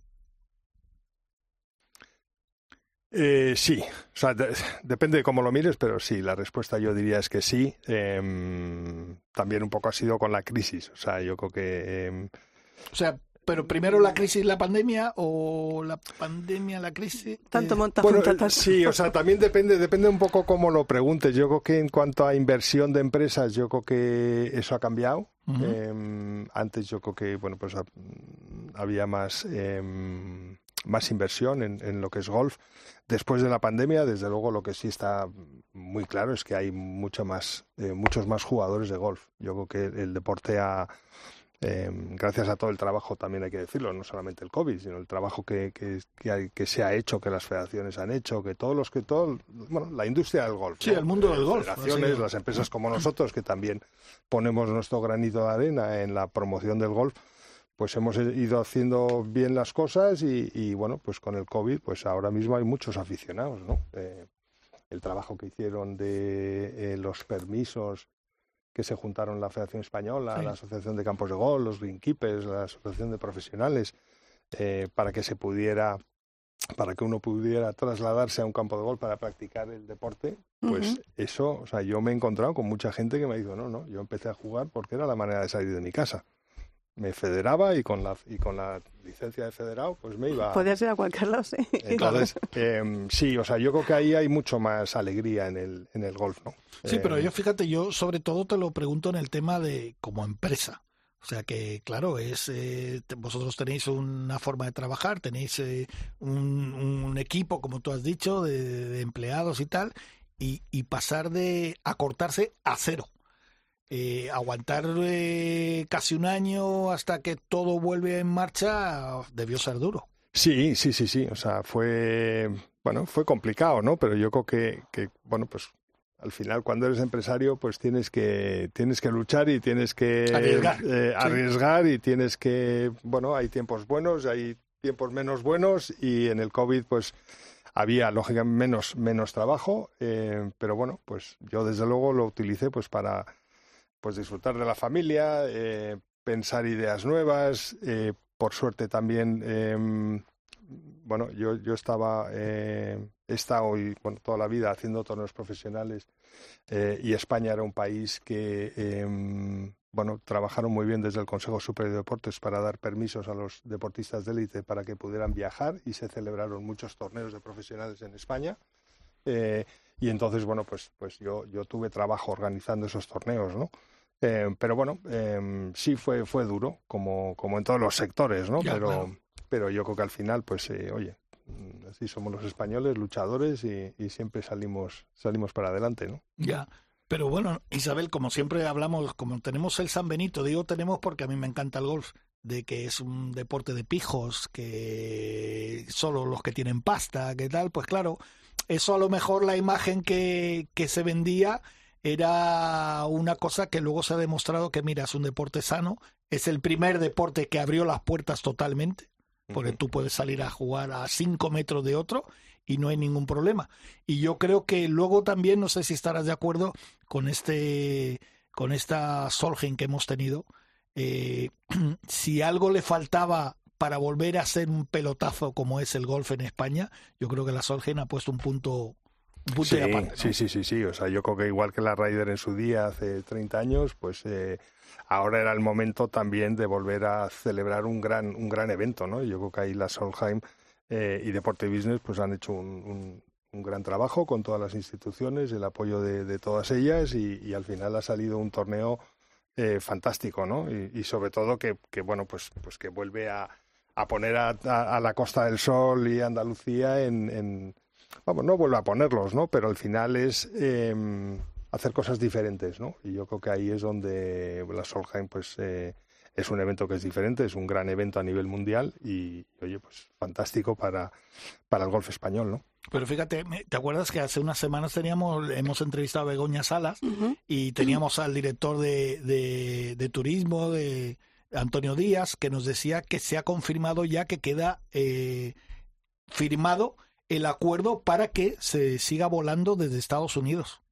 [SPEAKER 3] Eh, sí, o sea, de, depende de cómo lo mires, pero sí, la respuesta yo diría es que sí. Eh, también un poco ha sido con la crisis, o sea, yo creo que... Eh,
[SPEAKER 1] o sea, pero primero la crisis, la pandemia o la pandemia, la crisis.
[SPEAKER 2] Tanto monta
[SPEAKER 3] bueno,
[SPEAKER 2] junta,
[SPEAKER 3] Sí, o sea, también depende, depende un poco cómo lo preguntes. Yo creo que en cuanto a inversión de empresas, yo creo que eso ha cambiado. Eh, antes yo creo que bueno pues había más eh, más inversión en, en, lo que es golf. Después de la pandemia, desde luego lo que sí está muy claro es que hay mucho más, eh, muchos más jugadores de golf. Yo creo que el deporte ha eh, gracias a todo el trabajo, también hay que decirlo, no solamente el COVID, sino el trabajo que, que, que, hay, que se ha hecho, que las federaciones han hecho, que todos los que todo, bueno, la industria del golf.
[SPEAKER 1] Sí, ¿no? el mundo del
[SPEAKER 3] las
[SPEAKER 1] golf.
[SPEAKER 3] Federaciones, sí. las empresas como nosotros, que también ponemos nuestro granito de arena en la promoción del golf, pues hemos ido haciendo bien las cosas y, y bueno, pues con el COVID, pues ahora mismo hay muchos aficionados, ¿no? Eh, el trabajo que hicieron de eh, los permisos que se juntaron la Federación Española, sí. la Asociación de Campos de Gol, los Greenkeepers, la Asociación de Profesionales, eh, para que se pudiera, para que uno pudiera trasladarse a un campo de gol para practicar el deporte, pues uh -huh. eso, o sea, yo me he encontrado con mucha gente que me ha dicho, no, no, yo empecé a jugar porque era la manera de salir de mi casa me federaba y con la y con la licencia de federado pues me iba
[SPEAKER 2] podías ir a cualquier lado sí.
[SPEAKER 3] Entonces eh, sí o sea yo creo que ahí hay mucho más alegría en el en el golf no
[SPEAKER 1] sí
[SPEAKER 3] eh,
[SPEAKER 1] pero yo fíjate yo sobre todo te lo pregunto en el tema de como empresa. O sea que, claro, es eh, vosotros tenéis una forma de trabajar, tenéis eh, un, un, equipo, como tú has dicho, de, de empleados y tal, y, y, pasar de acortarse a cero eh, aguantar eh, casi un año hasta que todo vuelve en marcha debió ser duro.
[SPEAKER 3] Sí, sí, sí, sí. O sea, fue bueno, fue complicado, ¿no? Pero yo creo que, que bueno, pues al final cuando eres empresario, pues tienes que tienes que luchar y tienes que
[SPEAKER 1] arriesgar,
[SPEAKER 3] eh, arriesgar y tienes que bueno, hay tiempos buenos, hay tiempos menos buenos y en el COVID, pues había lógicamente menos menos trabajo, eh, pero bueno, pues yo desde luego lo utilicé pues para pues disfrutar de la familia, eh, pensar ideas nuevas. Eh, por suerte también, eh, bueno, yo, yo estaba, bueno, toda la vida haciendo torneos profesionales y España era un país que, bueno, trabajaron muy bien desde el Consejo Superior de Deportes para dar permisos a los deportistas de élite para que pudieran viajar y se celebraron muchos torneos de profesionales en España. Y entonces, bueno, pues, pues yo, yo tuve trabajo organizando esos torneos, ¿no? Eh, pero bueno, eh, sí fue, fue duro, como, como en todos los sectores, ¿no?
[SPEAKER 1] Ya,
[SPEAKER 3] pero,
[SPEAKER 1] claro.
[SPEAKER 3] pero yo creo que al final, pues, eh, oye, así somos los españoles, luchadores, y, y, siempre salimos, salimos para adelante, ¿no?
[SPEAKER 1] Ya. Pero bueno, Isabel, como siempre hablamos, como tenemos el San Benito, digo tenemos porque a mí me encanta el golf, de que es un deporte de pijos, que solo los que tienen pasta, que tal, pues claro, eso a lo mejor la imagen que, que se vendía era una cosa que luego se ha demostrado que, mira, es un deporte sano, es el primer deporte que abrió las puertas totalmente, porque tú puedes salir a jugar a cinco metros de otro y no hay ningún problema. Y yo creo que luego también, no sé si estarás de acuerdo con este, con esta Solheim que hemos tenido, eh, [CLEARS THROAT] si algo le faltaba para volver a ser un pelotazo como es el golf en España, yo creo que la Solheim ha puesto un punto, un punto
[SPEAKER 3] Sí,
[SPEAKER 1] aparte, ¿no?
[SPEAKER 3] sí, sí, sí, sí. O sea, yo creo que igual que la Ryder en su día, hace 30 años, pues eh, ahora era el momento también de volver a celebrar un gran, un gran evento, ¿no? Yo creo que ahí la Solheim eh, y Deporte Business pues han hecho un, un- un gran trabajo con todas las instituciones, el apoyo de, de todas ellas y, y al final ha salido un torneo eh, fantástico, ¿no? Y, y sobre todo que, que, bueno, pues, pues que vuelve a, a poner a, a- a la Costa del Sol y Andalucía en, en- vamos, no vuelve a ponerlos, ¿no? Pero al final es eh, hacer cosas diferentes, ¿no? Y yo creo que ahí es donde la Solheim, pues, eh, es un evento que es diferente, es un gran evento a nivel mundial y, oye, pues, fantástico para, para el golf español, ¿no?
[SPEAKER 1] Pero fíjate, me- ¿te acuerdas que hace unas semanas teníamos, hemos entrevistado a Begoña Salas y teníamos al director de, de, de turismo, de Antonio Díaz, que nos decía que se ha confirmado ya que queda eh, firmado el acuerdo para que se siga volando desde Estados Unidos.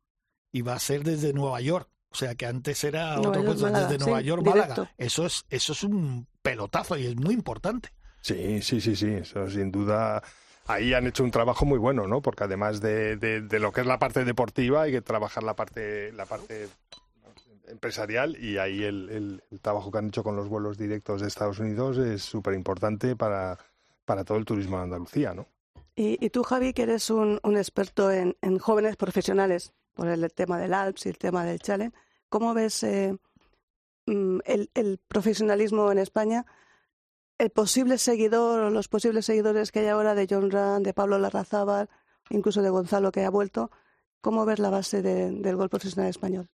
[SPEAKER 1] Y va a ser desde Nueva York. O sea que antes era
[SPEAKER 2] Nueva
[SPEAKER 1] otro
[SPEAKER 2] York,
[SPEAKER 1] puesto, desde
[SPEAKER 2] sí,
[SPEAKER 1] Nueva York,
[SPEAKER 2] directo.
[SPEAKER 1] Málaga. Eso es, eso es un pelotazo y es muy importante.
[SPEAKER 3] Sí, sí, sí, sí, eso sin duda. Ahí han hecho un trabajo muy bueno, ¿no? Porque además de, de- de lo que es la parte deportiva, hay que trabajar la parte, la parte empresarial y ahí el, el- trabajo que han hecho con los vuelos directos de Estados Unidos es súper importante para, para todo el turismo de Andalucía, ¿no?
[SPEAKER 2] Y, y tú, Javi, que eres un, un experto en, en jóvenes profesionales, por el tema del Alps y el tema del Challenge, ¿cómo ves eh, mm, el, el profesionalismo en España? El posible seguidor o los posibles seguidores que hay ahora de John Rand, de Pablo Larrazábal, incluso de Gonzalo que ha vuelto, ¿cómo ves la base de- del gol profesional español?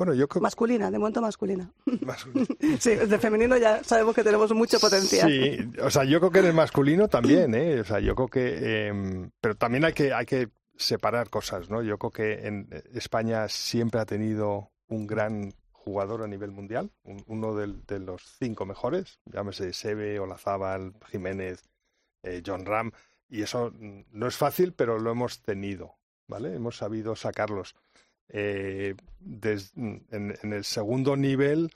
[SPEAKER 3] Bueno, yo creo
[SPEAKER 2] Masculina, de momento masculina. [LAUGHS] Sí, de femenino ya sabemos que tenemos mucho potencial.
[SPEAKER 3] Sí, o sea, yo creo que en el masculino también, ¿eh? O sea, yo creo que... em, pero también hay que, hay que separar cosas, ¿no? Yo creo que en España siempre ha tenido un gran jugador a nivel mundial, un- uno de los cinco mejores, llámese Sebe, Olazábal, Jiménez, eh, John Ram, y eso mm, no es fácil, pero lo hemos tenido, ¿vale? Hemos sabido sacarlos. Eh, des- en, en el segundo nivel,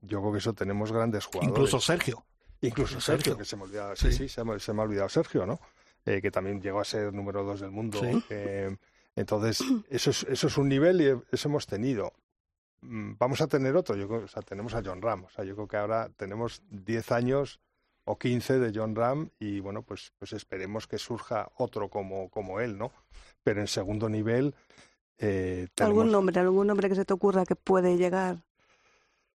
[SPEAKER 3] yo creo que eso tenemos grandes jugadores.
[SPEAKER 1] Incluso Sergio.
[SPEAKER 3] Incluso
[SPEAKER 1] Sergio.
[SPEAKER 3] Sergio, que se me olvidaba, sí,
[SPEAKER 1] Sí.
[SPEAKER 3] sí, se, me, se me ha olvidado Sergio, ¿no? Eh, que también llegó a ser número dos del mundo.
[SPEAKER 1] Sí.
[SPEAKER 3] Eh, entonces, eso es, eso es un nivel y eso hemos tenido. Mm, Vamos a tener otro, yo creo, o sea, tenemos a John Ram, o sea, yo creo que ahora tenemos 10 años o 15 de John Ram y bueno, pues, pues esperemos que surja otro como, como él, ¿no? Pero en segundo nivel eh,
[SPEAKER 2] ¿Algún nombre, algún nombre que se te ocurra que puede llegar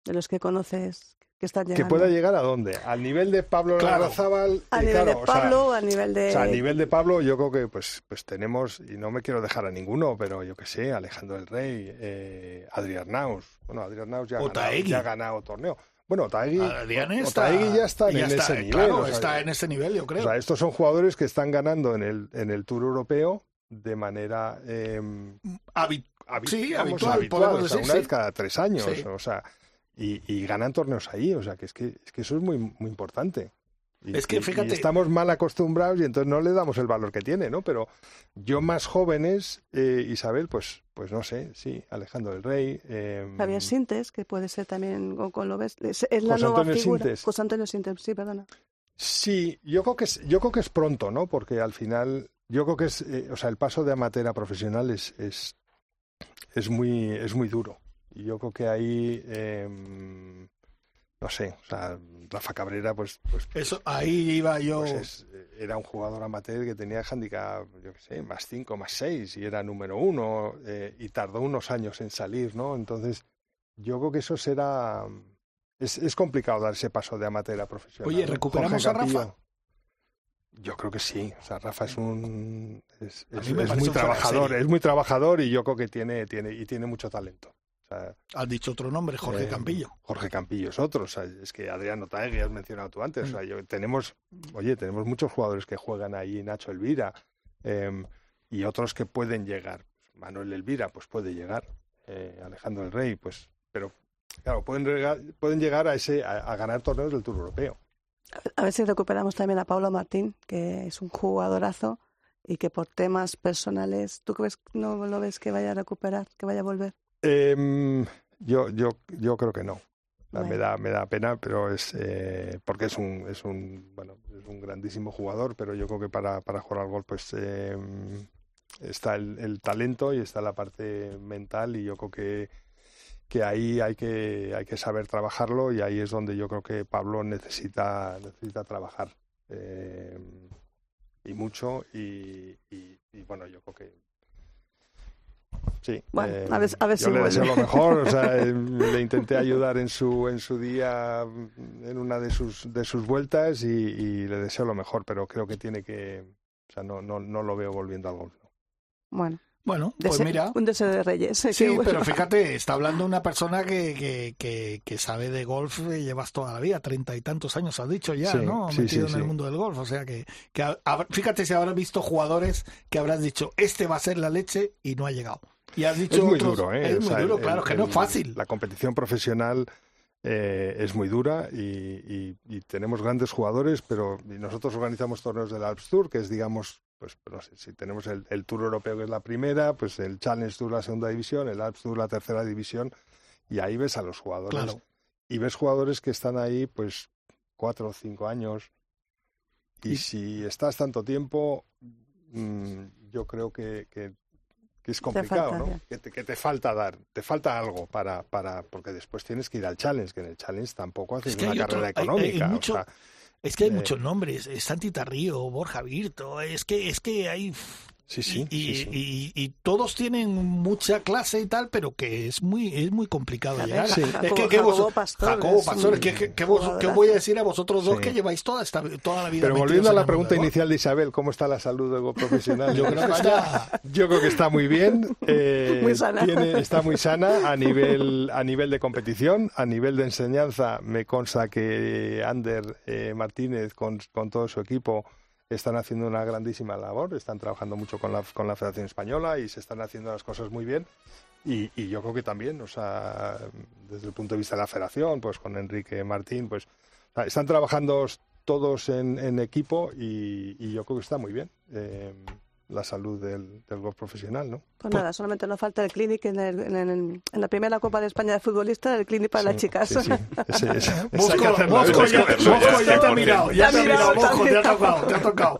[SPEAKER 2] de los que conoces que están
[SPEAKER 3] que
[SPEAKER 2] llegando?
[SPEAKER 3] pueda llegar a dónde? Al nivel de Pablo
[SPEAKER 1] Claro.
[SPEAKER 3] Larrazábal.
[SPEAKER 2] A nivel
[SPEAKER 3] claro,
[SPEAKER 2] de
[SPEAKER 3] o sea,
[SPEAKER 2] Pablo, a nivel de...
[SPEAKER 3] O sea, a nivel de Pablo, yo creo que pues, pues tenemos, y no me quiero dejar a ninguno, pero yo que sé, Alejandro del Rey, eh, Adrián Naus. Bueno, Adrián Naus ya ha, ganado, ya ha ganado torneo. Bueno, Otaegui,
[SPEAKER 1] Adrián está,
[SPEAKER 3] ya está en
[SPEAKER 1] ya está,
[SPEAKER 3] ese nivel.
[SPEAKER 1] Claro,
[SPEAKER 3] o sea,
[SPEAKER 1] está en ese nivel, yo creo.
[SPEAKER 3] o sea, estos son jugadores que están ganando en el, en el Tour Europeo de manera eh,
[SPEAKER 1] Habi-
[SPEAKER 3] habi-
[SPEAKER 1] Sí,
[SPEAKER 3] vamos,
[SPEAKER 1] habitual, podemos
[SPEAKER 3] o sea,
[SPEAKER 1] decir,
[SPEAKER 3] una
[SPEAKER 1] sí.
[SPEAKER 3] vez cada tres años,
[SPEAKER 1] Sí.
[SPEAKER 3] o sea, y, y ganan torneos ahí, o sea, que es que, es que eso es muy, muy importante. Y,
[SPEAKER 1] Es que,
[SPEAKER 3] y- y
[SPEAKER 1] fíjate-
[SPEAKER 3] estamos mal acostumbrados y entonces no le damos el valor que tiene, ¿no? Pero yo más jóvenes, eh, Isabel, pues, pues no sé, sí, Alejandro del Rey. Eh,
[SPEAKER 2] Javier Sintes, que puede ser también, o con lo ves, es, es la
[SPEAKER 3] José
[SPEAKER 2] nueva
[SPEAKER 3] Antonio
[SPEAKER 2] figura.
[SPEAKER 3] Sintes.
[SPEAKER 2] José Antonio Sintes, sí, perdona.
[SPEAKER 3] Sí, yo creo que es, yo creo que es pronto, ¿no? Porque al final, yo creo que es, eh, o sea, el paso de amateur a profesional es, es, es muy, es muy duro. Y yo creo que ahí, eh, no sé, o sea, Rafa Cabrera, pues, pues,
[SPEAKER 1] Eso, ahí iba yo.
[SPEAKER 3] pues es- era un jugador amateur que tenía handicap, yo qué sé, más 5, más 6, y era número uno, eh, y tardó unos años en salir, ¿no? Entonces, yo creo que eso será... Es, es complicado dar ese paso de amateur a profesional.
[SPEAKER 1] Oye. ¿recuperamos
[SPEAKER 3] Jorge
[SPEAKER 1] a Rafa?
[SPEAKER 3] Campillo. Yo creo que sí. O sea, Rafa es un es, muy trabajador, es muy trabajador y yo creo que tiene tiene y tiene mucho talento. O sea,
[SPEAKER 1] Has dicho otro nombre, Jorge
[SPEAKER 3] eh,
[SPEAKER 1] Campillo.
[SPEAKER 3] Jorge Campillo es otro. O sea, es que Adrián Otaegui has mencionado tú antes. O
[SPEAKER 1] Mm.
[SPEAKER 3] sea, yo- tenemos, oye, tenemos muchos jugadores que juegan ahí, Nacho Elvira, em, y otros que pueden llegar. Manuel Elvira, pues puede llegar. eh, Alejandro el Rey, pues, pero claro, pueden, pueden llegar a ese a, a ganar torneos del Tour Europeo.
[SPEAKER 2] A ver si recuperamos también a Pablo Martín, que es un jugadorazo y que por temas personales, ¿tú crees, no lo ves que vaya a recuperar, que vaya a volver?
[SPEAKER 3] Em, yo, yo, yo creo que no. Me da, me da pena, pero es eh, porque es un, es un, bueno, es un grandísimo jugador, pero yo creo que para, para jugar al golf, pues em, está el, el talento y está la parte mental y yo creo que, que ahí hay que, hay que saber trabajarlo y ahí es donde yo creo que Pablo necesita, necesita trabajar. Em, y mucho y, y- y, bueno, yo creo que sí.
[SPEAKER 2] Bueno,
[SPEAKER 3] eh,
[SPEAKER 2] a ver- a ver
[SPEAKER 3] yo
[SPEAKER 2] si
[SPEAKER 3] le deseo lo mejor, o sea, eh, [LAUGHS] le intenté ayudar en su en su día en una de sus de sus vueltas y, y le deseo lo mejor, pero creo que tiene que, o sea, no no no lo veo volviendo al golf. ¿no?
[SPEAKER 2] Bueno,
[SPEAKER 1] Bueno, pues mira.
[SPEAKER 2] un deseo de Reyes.
[SPEAKER 1] Sí, pero fíjate, está hablando una persona que, que, que, que sabe de golf, llevas toda la vida, treinta y tantos años has dicho ya,
[SPEAKER 3] Sí,
[SPEAKER 1] ¿no?
[SPEAKER 3] sí,
[SPEAKER 1] Metido
[SPEAKER 3] sí,
[SPEAKER 1] en el mundo del golf, o sea que, que fíjate si habrás visto jugadores que habrás dicho, este va a ser la leche y no ha llegado. Y has dicho
[SPEAKER 3] Es muy
[SPEAKER 1] otros,
[SPEAKER 3] duro, ¿eh?
[SPEAKER 1] Es
[SPEAKER 3] O
[SPEAKER 1] muy
[SPEAKER 3] sea,
[SPEAKER 1] duro,
[SPEAKER 3] el-
[SPEAKER 1] claro, que no es fácil.
[SPEAKER 3] La competición profesional eh, es muy dura y, y- y tenemos grandes jugadores, pero nosotros organizamos torneos del Alps Tour, que es, digamos, pues no sé, si tenemos el, el Tour Europeo, que es la primera, pues el Challenge Tour, la segunda división, el Alps Tour, la tercera división, y ahí ves a los jugadores.
[SPEAKER 1] Claro.
[SPEAKER 3] Y ves jugadores que están ahí, pues, cuatro o cinco años. Y,
[SPEAKER 1] Y-
[SPEAKER 3] si estás tanto tiempo, mm, yo creo que, que- que es complicado, ¿no? Que te, que te falta dar, te falta algo para, para, porque después tienes que ir al challenge, que en el challenge tampoco haces
[SPEAKER 1] Es
[SPEAKER 3] una
[SPEAKER 1] otro-
[SPEAKER 3] carrera
[SPEAKER 1] hay- hay
[SPEAKER 3] económica. o sea,
[SPEAKER 1] Es que hay
[SPEAKER 3] eh,
[SPEAKER 1] muchos nombres, es Santi Tarrío, Borja Virto, es que, es que hay...
[SPEAKER 3] sí, sí,
[SPEAKER 1] y,
[SPEAKER 3] sí, sí.
[SPEAKER 1] y- y todos tienen mucha clase y tal, pero que es muy es muy complicado
[SPEAKER 2] Jacobo-
[SPEAKER 1] llegar.
[SPEAKER 3] Sí.
[SPEAKER 1] Es que,
[SPEAKER 2] Jacobo-
[SPEAKER 1] que vos-
[SPEAKER 2] Jacobo Pastor
[SPEAKER 1] Jacobo
[SPEAKER 2] es
[SPEAKER 1] Pastor,
[SPEAKER 2] un
[SPEAKER 1] que, que- vos-
[SPEAKER 2] jugadorazo.
[SPEAKER 1] voy a decir a vosotros dos
[SPEAKER 3] Sí.
[SPEAKER 1] que lleváis toda esta toda la vida.
[SPEAKER 3] Pero volviendo a la pregunta inicial de Isabel, ¿cómo está la salud profesional?
[SPEAKER 1] Yo creo que está-
[SPEAKER 3] Yo creo que está muy bien. eh, [LAUGHS]
[SPEAKER 2] Muy sana.
[SPEAKER 3] tiene- está muy sana a nivel, a nivel de competición, a nivel de enseñanza. Me consta que Ander eh, Martínez con, con todo su equipo están haciendo una grandísima labor. Están trabajando mucho con la, con la Federación Española y se están haciendo las cosas muy bien. Y, y yo creo que también, o sea, desde el punto de vista de la Federación, pues con Enrique Martín, pues están trabajando todos en, en equipo y, y yo creo que está muy bien eh, la salud del, del golf profesional, ¿no?
[SPEAKER 2] Pues nada, solamente nos falta el clinic en, el- en el- en la primera Copa de España de futbolistas, el clinic para las chicas.
[SPEAKER 3] sí, sí. Ese- ese-
[SPEAKER 1] Mosco, Mosco ya, Mosco
[SPEAKER 3] ya,
[SPEAKER 1] te ha
[SPEAKER 3] 100%.
[SPEAKER 1] mirado, ya te ha mirado, Mosco,
[SPEAKER 2] te ha
[SPEAKER 1] ha tocado, te ha tocado.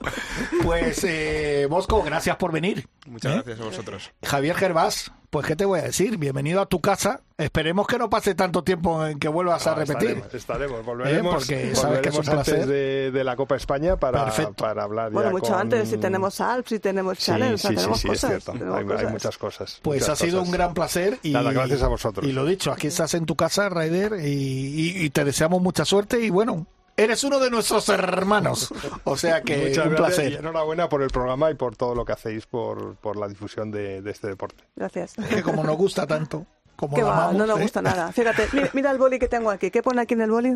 [SPEAKER 1] Pues, eh, Mosco, gracias por venir.
[SPEAKER 7] Muchas
[SPEAKER 1] ¿Eh?
[SPEAKER 7] gracias a vosotros.
[SPEAKER 1] Javier Gervás, pues qué te voy a decir, bienvenido a tu casa. Esperemos que no pase tanto tiempo en que vuelvas a repetir.
[SPEAKER 3] Estaremos, estaremos. volveremos,
[SPEAKER 1] Eh, porque sabes que es un
[SPEAKER 3] antes
[SPEAKER 1] placer.
[SPEAKER 3] de, de la Copa España para,
[SPEAKER 1] Perfecto.
[SPEAKER 3] para hablar
[SPEAKER 2] Bueno,
[SPEAKER 3] ya
[SPEAKER 2] mucho
[SPEAKER 3] con-
[SPEAKER 2] antes, si tenemos Alps, si tenemos
[SPEAKER 3] Sí,
[SPEAKER 2] Challenge, o
[SPEAKER 3] sí,
[SPEAKER 2] sea,
[SPEAKER 3] sí,
[SPEAKER 2] tenemos
[SPEAKER 3] sí, es
[SPEAKER 2] cosas.
[SPEAKER 3] cierto. Hay, hay
[SPEAKER 2] cosas.
[SPEAKER 3] muchas cosas.
[SPEAKER 1] Pues
[SPEAKER 3] muchas
[SPEAKER 1] ha sido
[SPEAKER 3] cosas.
[SPEAKER 1] un gran placer. Y,
[SPEAKER 3] Nada, gracias a vosotros.
[SPEAKER 1] Y lo dicho, aquí estás en tu casa, Raider, y, y- y te deseamos mucha suerte. Y bueno, eres uno de nuestros hermanos. O sea que
[SPEAKER 3] Muchas
[SPEAKER 1] un
[SPEAKER 3] gracias y
[SPEAKER 1] placer.
[SPEAKER 3] enhorabuena por el programa y por todo lo que hacéis por, por la difusión de, de este deporte.
[SPEAKER 2] Gracias.
[SPEAKER 1] Que como nos gusta tanto, como
[SPEAKER 2] Que va,
[SPEAKER 1] amamos,
[SPEAKER 2] no nos
[SPEAKER 1] ¿eh?
[SPEAKER 2] gusta nada. Fíjate, mira, mira el boli que tengo aquí. ¿Qué pone aquí en el boli?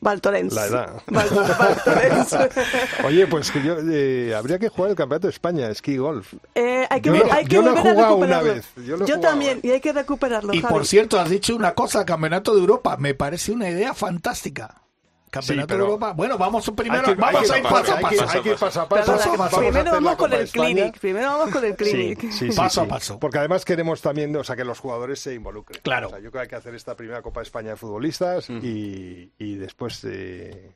[SPEAKER 2] Valtorens.
[SPEAKER 3] La edad.
[SPEAKER 2] Val- Valtorens. [LAUGHS]
[SPEAKER 3] Oye, pues que yo eh, habría que jugar el campeonato de España, esquí golf.
[SPEAKER 2] Eh, hay que,
[SPEAKER 3] Yo
[SPEAKER 2] ver-
[SPEAKER 3] lo-
[SPEAKER 2] hay que
[SPEAKER 3] yo lo he
[SPEAKER 2] volver a
[SPEAKER 3] una
[SPEAKER 2] recuperarlo.
[SPEAKER 3] vez, yo lo he jugado,
[SPEAKER 2] también,
[SPEAKER 3] eh.
[SPEAKER 2] y hay que recuperarlo.
[SPEAKER 1] Y
[SPEAKER 2] Javi.
[SPEAKER 1] por cierto, has dicho una cosa, Campeonato de Europa. Me parece una idea fantástica. Campeonato
[SPEAKER 3] pero-
[SPEAKER 1] de Europa. Bueno, vamos primero,
[SPEAKER 3] Hay que-
[SPEAKER 1] vamos a ir paso a paso.
[SPEAKER 3] Hay que ir paso a paso.
[SPEAKER 2] Primero vamos con el clinic. Primero vamos con el clinic.
[SPEAKER 3] Sí, sí, sí,
[SPEAKER 1] Paso a paso.
[SPEAKER 3] Porque además queremos también, o sea, que los jugadores se involucren.
[SPEAKER 1] Claro.
[SPEAKER 3] O sea, yo creo que hay que hacer esta primera Copa de España de futbolistas y, y después eh,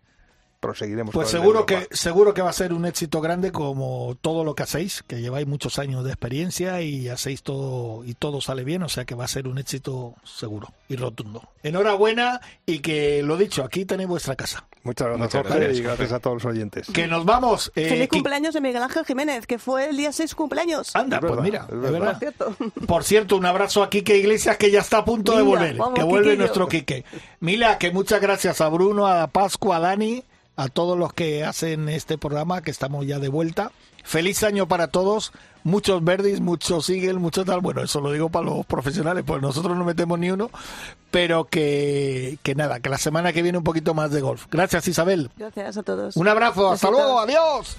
[SPEAKER 3] proseguiremos.
[SPEAKER 1] Pues seguro que, seguro que va a ser un éxito grande como todo lo que hacéis, que lleváis muchos años de experiencia y hacéis todo y todo sale bien, o sea que va a ser un éxito seguro y rotundo. Enhorabuena y que lo dicho, aquí tenéis vuestra casa.
[SPEAKER 3] Muchas gracias,
[SPEAKER 7] Muchas
[SPEAKER 3] Jorge,
[SPEAKER 7] gracias,
[SPEAKER 3] y gracias a todos los oyentes.
[SPEAKER 1] Que nos vamos. eh,
[SPEAKER 2] Feliz cumpleaños de Miguel Ángel Jiménez, que fue el día 6 cumpleaños.
[SPEAKER 1] Anda,
[SPEAKER 3] Es
[SPEAKER 1] pues
[SPEAKER 3] verdad,
[SPEAKER 1] mira,
[SPEAKER 3] es
[SPEAKER 1] de
[SPEAKER 3] verdad.
[SPEAKER 1] verdad.
[SPEAKER 2] Cierto. [LAUGHS]
[SPEAKER 1] Por cierto, un abrazo a Quique Iglesias que ya está a punto de volver.
[SPEAKER 2] vamos,
[SPEAKER 1] que vuelve nuestro Quique. Mila, que muchas gracias a Bruno, a Pascua, a Dani, a todos los que hacen este programa, que estamos ya de vuelta. Feliz año para todos. Muchos verdis, muchos eagle, muchos tal. Bueno, eso lo digo para los profesionales, pues nosotros no metemos ni uno. Pero que, que nada, que la semana que viene un poquito más de golf. Gracias, Isabel.
[SPEAKER 2] Gracias a todos.
[SPEAKER 1] Un abrazo, hasta luego, adiós.